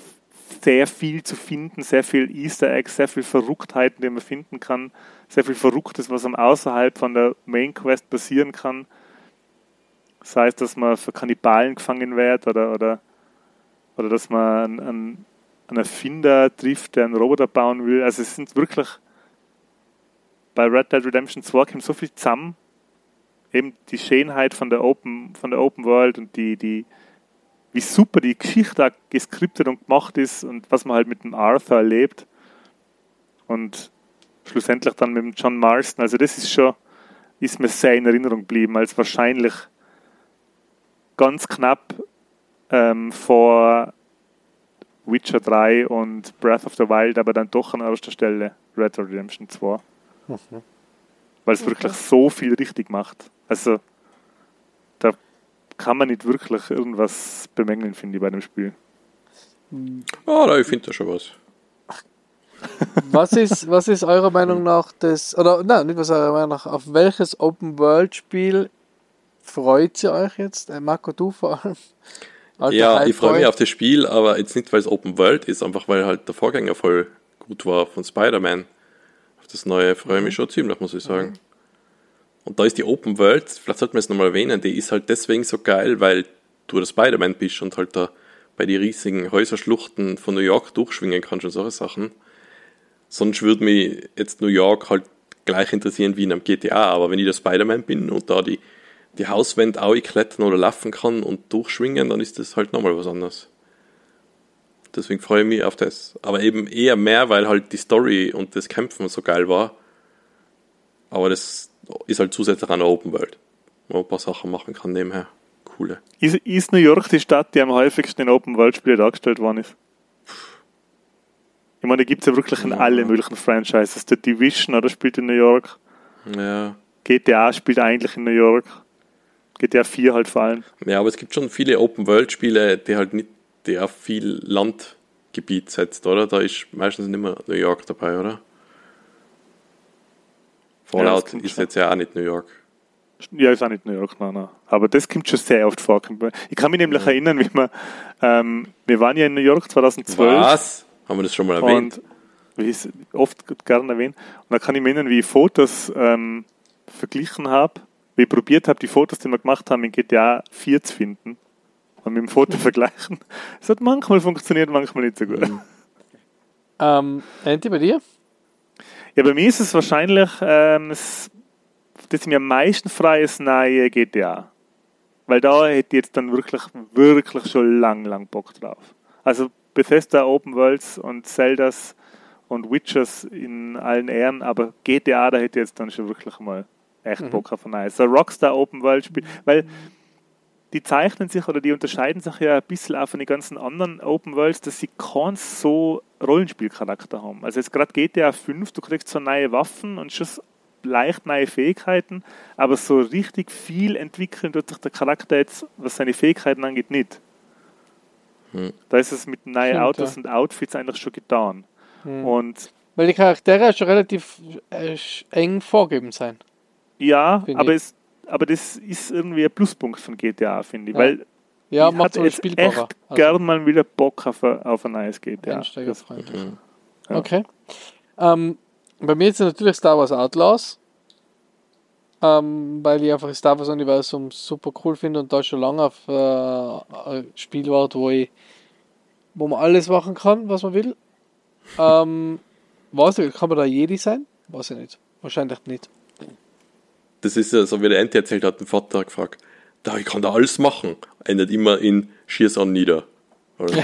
sehr viel zu finden, sehr viel Easter Eggs, sehr viel Verrücktheiten, die man finden kann, sehr viel Verrücktes, was am außerhalb von der Main Quest passieren kann. Sei es, dass man für Kannibalen gefangen wird oder, oder, oder dass man einen, einen Erfinder trifft, der einen Roboter bauen will. Also es sind wirklich bei Red Dead Redemption 2 kommt so viel zusammen. Eben die Schönheit von der Open, von der Open World und die, die, wie super die Geschichte auch geskriptet und gemacht ist und was man halt mit dem Arthur erlebt. Und schlussendlich dann mit dem John Marston. Also das ist schon, ist mir sehr in Erinnerung geblieben, als wahrscheinlich ganz knapp ähm, vor Witcher 3 und Breath of the Wild, aber dann doch an erster Stelle Red Dead Redemption 2. Mhm. Weil es okay. wirklich so viel richtig macht. Also, da kann man nicht wirklich irgendwas bemängeln, finde ich, bei dem Spiel. Oh, da, ich finde da schon was. was ist, was ist eurer (laughs) Meinung nach das, oder nein, nicht was eurer Meinung nach, auf welches Open-World-Spiel freut ihr euch jetzt? Äh, Marco, du vor allem? Alter ja, Hype ich freue mich auf das Spiel, aber jetzt nicht, weil es Open World ist, einfach weil halt der Vorgänger voll gut war von Spider-Man. Auf das neue freue ich mich mhm. schon ziemlich, muss ich sagen. Mhm. Und da ist die Open World, vielleicht sollte man es nochmal erwähnen, die ist halt deswegen so geil, weil du der Spider-Man bist und halt da bei den riesigen Häuserschluchten von New York durchschwingen kannst und solche Sachen. Sonst würde mich jetzt New York halt gleich interessieren wie in einem GTA, aber wenn ich der Spider-Man bin und da die die Hauswände auch klettern oder laufen kann und durchschwingen, dann ist das halt nochmal was anderes. Deswegen freue ich mich auf das. Aber eben eher mehr, weil halt die Story und das Kämpfen so geil war. Aber das ist halt zusätzlich an der Open World, wo man ein paar Sachen machen kann nebenher. Coole. Ist, ist New York die Stadt, die am häufigsten in Open World Spielen dargestellt worden ist? Ich meine, da gibt es ja wirklich in ja. allen möglichen Franchises. Der Division oder spielt in New York. Ja. GTA spielt eigentlich in New York. GTA 4 halt vor allem. Ja, aber es gibt schon viele Open-World-Spiele, die halt nicht auf viel Landgebiet setzt, oder? Da ist meistens nicht mehr New York dabei, oder? Fallout ja, ist schon. jetzt ja auch nicht New York. Ja, ist auch nicht New York, nein, nein. Aber das kommt schon sehr oft vor. Ich kann mich nämlich ja. erinnern, wie wir, ähm, wir waren ja in New York 2012. Was? Haben wir das schon mal erwähnt? Wie ich es oft gerne erwähnt. Und da kann ich mich erinnern, wie ich Fotos ähm, verglichen habe wie ich probiert habe, die Fotos, die wir gemacht haben, in GTA 4 zu finden. und mit dem Foto (laughs) vergleichen. Es hat manchmal funktioniert, manchmal nicht so gut. Ähm, Andy, bei dir? Ja, bei mir ist es wahrscheinlich ähm, das, das mir am meisten freie ist neue GTA. Weil da hätte ich jetzt dann wirklich, wirklich schon lang, lang Bock drauf. Also Bethesda Open Worlds und Zeldas und Witchers in allen Ehren, aber GTA, da hätte ich jetzt dann schon wirklich mal echt Bock auf ein. So Rockstar Open World Spiel, weil die zeichnen sich oder die unterscheiden sich ja ein bisschen auch von den ganzen anderen Open Worlds, dass sie keinen so Rollenspielcharakter haben. Also jetzt gerade GTA 5, du kriegst so neue Waffen und schon leicht neue Fähigkeiten, aber so richtig viel entwickeln tut sich der Charakter jetzt, was seine Fähigkeiten angeht, nicht. Hm. Da ist es mit neuen Stimmt, Autos ja. und Outfits eigentlich schon getan. Hm. Und Weil die Charaktere schon relativ äh, eng vorgeben sein. Ja, aber, es, aber das ist irgendwie ein Pluspunkt von GTA, finde ich, Ja. weil Ja, ich macht jetzt spielbarer. echt gern mal wieder Bock auf ein, auf ein neues GTA. Einsteigerfreundlich. Mhm. Ja. Okay. Ähm, bei mir ist es natürlich Star Wars Outlaws. Ähm, weil ich einfach das Star Wars Universum super cool finde und da schon lange auf äh, ein Spiel warte, wo ich wo man alles machen kann, was man will. Ähm, ich, kann man da Jedi sein? Weiß ich nicht. Wahrscheinlich nicht. Das ist ja so, wie der Ente erzählt hat, den Vater gefragt, da, ich kann da alles machen. Endet immer in Schieß an nieder. Oder so.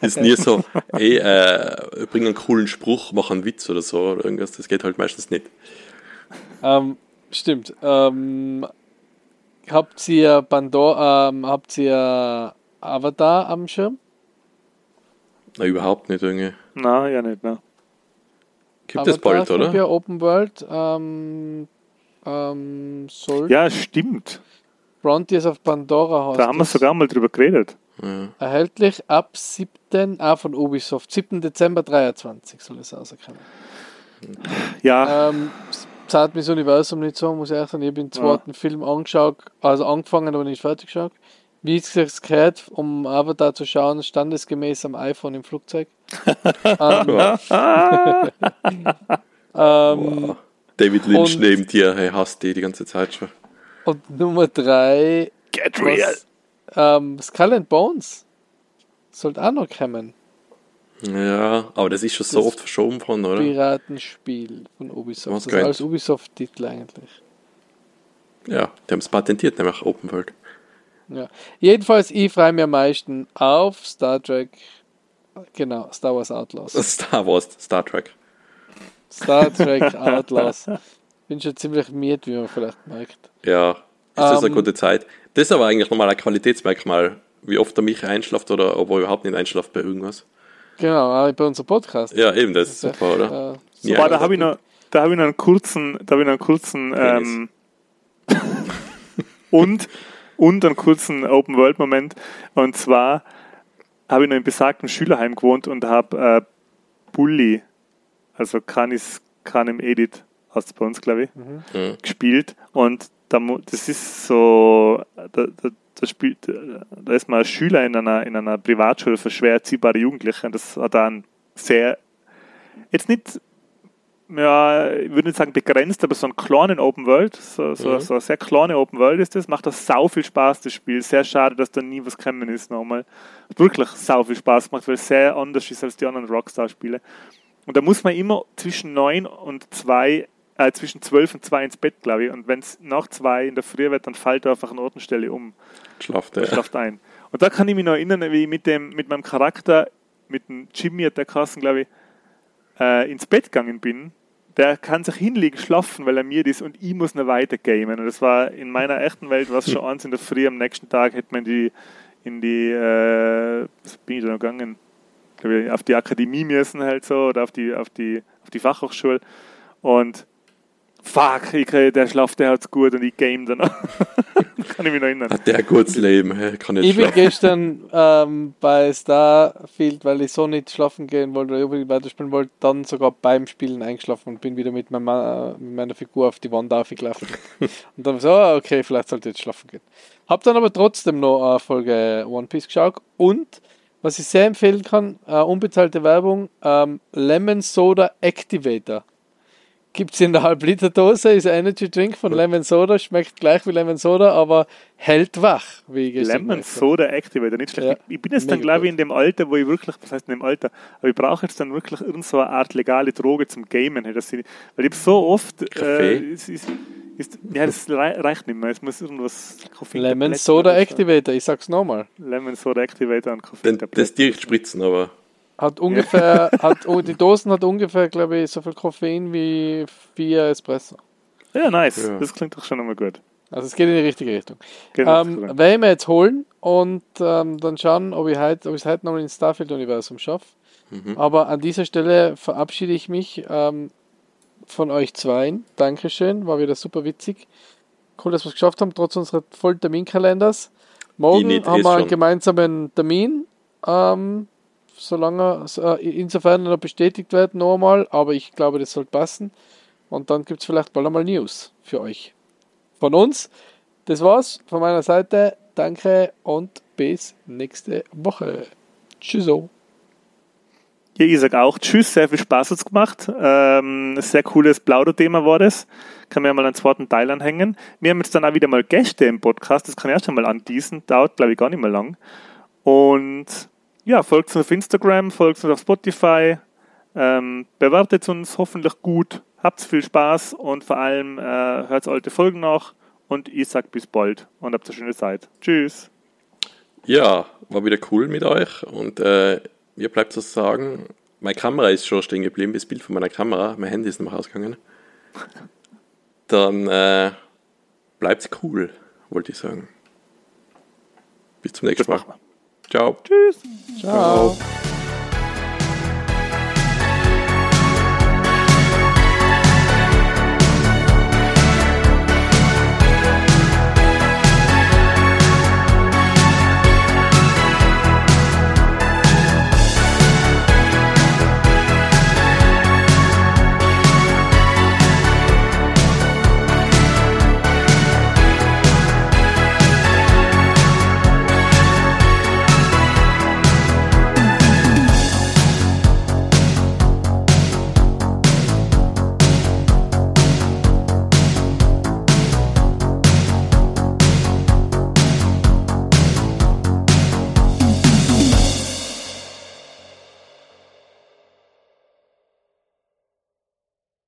(laughs) ist nie so, ey, äh, bring einen coolen Spruch, mach einen Witz oder so oder irgendwas. Das geht halt meistens nicht. Ähm, stimmt. Ähm, habt ihr Pandora, ähm, habt ihr Avatar am Schirm? Na, überhaupt nicht irgendwie. Na, ja nicht, ne? Gibt es bald, oder? Ja, Open World. Ähm, ähm, soll Ja, stimmt. Frontiers of Pandora heißt Da haben wir es. sogar mal drüber geredet. Ja. Erhältlich ab 7. Ah, von Ubisoft. 7. Dezember 23 soll es rauskommen. Ja, Ähm, es zahlt mir das Universum nicht so, muss ich ehrlich sagen. Ich habe den zweiten Film angeschaut, also angefangen, aber nicht fertig geschaut. Wie es sich gehört, um Avatar zu schauen, standesgemäß am iPhone im Flugzeug. (laughs) ähm, (laughs) (laughs) ähm, Boah. David Lynch und- neben dir, hey, hasst die die ganze Zeit schon. und Nummer 3 get real. Ähm, Skull and Bones sollte auch noch kommen. Ja, aber das ist schon so Das- oft verschoben worden, oder? Piratenspiel von Ubisoft. Was das ist geil. als Ubisoft-Titel eigentlich. Ja, die haben es patentiert, nämlich Open World. Ja. Jedenfalls, ich freue mich am meisten auf Star Trek. Genau, Star Wars Outlaws. (laughs) Star Wars, Star Trek. Star Trek Outlaws. Bin schon ziemlich miert, wie man vielleicht merkt. Ja, ist das eine Ähm, gute Zeit. Das ist aber eigentlich nochmal ein Qualitätsmerkmal, wie oft der Micha einschlaft oder ob er überhaupt nicht einschlaft bei irgendwas. Genau, auch bei unserem Podcast. Ja, eben, das ist super, oder? Äh, Ja, Wobei, da das habe ich noch, da habe ich noch einen kurzen, da habe ich noch einen kurzen ähm, (laughs) und und einen kurzen Open World Moment. Und zwar habe ich noch im besagten Schülerheim gewohnt und habe äh, Bully, also Canis Canem Edit, es bei uns, glaube ich, Mhm. gespielt. Und da, das ist so, da, da, da spielt, da ist man als Schüler in einer, in einer Privatschule für schwer erziehbare Jugendliche. Und das hat dann sehr, jetzt nicht, ja, ich würde nicht sagen begrenzt, aber so einen kleinen Open World, so, so, Mhm. so eine sehr kleine Open World ist das, macht das sau viel Spaß, das Spiel. Sehr schade, dass da nie was gekommen ist nochmal. Hat wirklich sau viel Spaß gemacht, weil es sehr anders ist als die anderen Rockstar-Spiele. Und da muss man immer zwischen 9 und 2, äh, zwischen 12 und 2 ins Bett, glaube ich. Und wenn es nach 2 in der Früh wird, dann fällt er einfach eine Ortenstelle um Schlaft er. schlaft ein. Und da kann ich mich noch erinnern, wie ich mit, dem, mit meinem Charakter, mit dem Jimmy hat der Kassen, glaube ich, äh, ins Bett gegangen bin. Der kann sich hinlegen, schlafen, weil er mir ist und ich muss noch weiter gamen. Und das war in meiner echten Welt, was schon (laughs) eins in der Früh, am nächsten Tag hätte man die in die, äh, was bin ich da noch gegangen? Glaub ich, Auf die Akademie müssen halt so oder auf die, auf die, auf die Fachhochschule. Und fuck, ich, krieg- der schlaft, der hat's gut und ich game dann. (laughs) kann ich mich noch erinnern. Hat der ein gutes Leben, hey, kann nicht Ich bin schlafen. gestern ähm, bei Starfield, weil ich so nicht schlafen gehen wollte oder unbedingt weiterspielen wollte, dann sogar beim Spielen eingeschlafen und bin wieder mit, meinem, äh, mit meiner Figur auf die Wand aufgelaufen. (laughs) und dann so, ah, okay, vielleicht sollte ich jetzt schlafen gehen. Hab dann aber trotzdem noch eine Folge One Piece geschaut und was ich sehr empfehlen kann, äh, unbezahlte Werbung, ähm, Lemon Soda Activator. Gibt es in der Halb-Liter-Dose, ist ein Energy Drink von Lemon Soda, schmeckt gleich wie Lemon Soda, aber hält wach, wie ich gestern Lemon Soda Activator, nicht schlecht. Ja. Ich, ich bin jetzt dann, glaube ich, in dem Alter, wo ich wirklich, was heißt in dem Alter, aber ich brauche jetzt dann wirklich irgend so eine Art legale Droge zum Gamen. dass ich, weil ich so oft. Äh, Kaffee? es ist, ja, das rei- reicht nicht mehr. Es muss irgendwas. Koffein Lemon Soda Activator, ich sag's nochmal. Lemon Soda Activator und Den, Koffein. das direkt spritzen, aber Hat ungefähr, (laughs) hat, oh, die Dosen hat ungefähr, glaube ich, so viel Koffein wie vier Espresso. Ja, nice. Ja. Das klingt doch schon einmal gut. Also es geht in die richtige Richtung. Genau. Ähm, werde ich mir jetzt holen und ähm, dann schauen, ob ich heute, ob ich es heute nochmal ins Starfield-Universum schaffe. Aber an dieser Stelle verabschiede ich mich ähm, von euch zweien. Dankeschön, war wieder super witzig. Cool, dass wir es geschafft haben, trotz unseres vollen Terminkalenders. Morgen haben wir einen schon. gemeinsamen Termin. Ähm, solange, äh, insofern er noch bestätigt wird, noch einmal, aber ich glaube, das sollte passen. Und dann gibt es vielleicht bald einmal News für euch. Von uns, das war's von meiner Seite. Danke und bis nächste Woche. Tschüsso. Ja, ich sag auch Tschüss, sehr viel Spaß hat's gemacht. Ähm, sehr cooles Plauder-Thema war das. Kann mir mal einen zweiten Teil anhängen. Wir haben jetzt dann auch wieder mal Gäste im Podcast, das kann ich erst einmal anteasen. Dauert, glaube ich, gar nicht mehr lang. Und ja, folgt uns auf Instagram, folgt uns auf Spotify, ähm, bewertet uns hoffentlich gut, habt viel Spaß und vor allem äh, hört alte Folgen nach. Und ich sag bis bald und habt eine schöne Zeit. Tschüss. ja, war wieder cool mit euch. Und äh, mir bleibt zu sagen, meine Kamera ist schon stehen geblieben, das Bild von meiner Kamera, mein Handy ist noch rausgegangen. (laughs) Dann äh, bleibt's cool, wollte ich sagen. Bis zum nächsten Mal. (laughs) Ciao. Tschüss. Ciao. Ciao.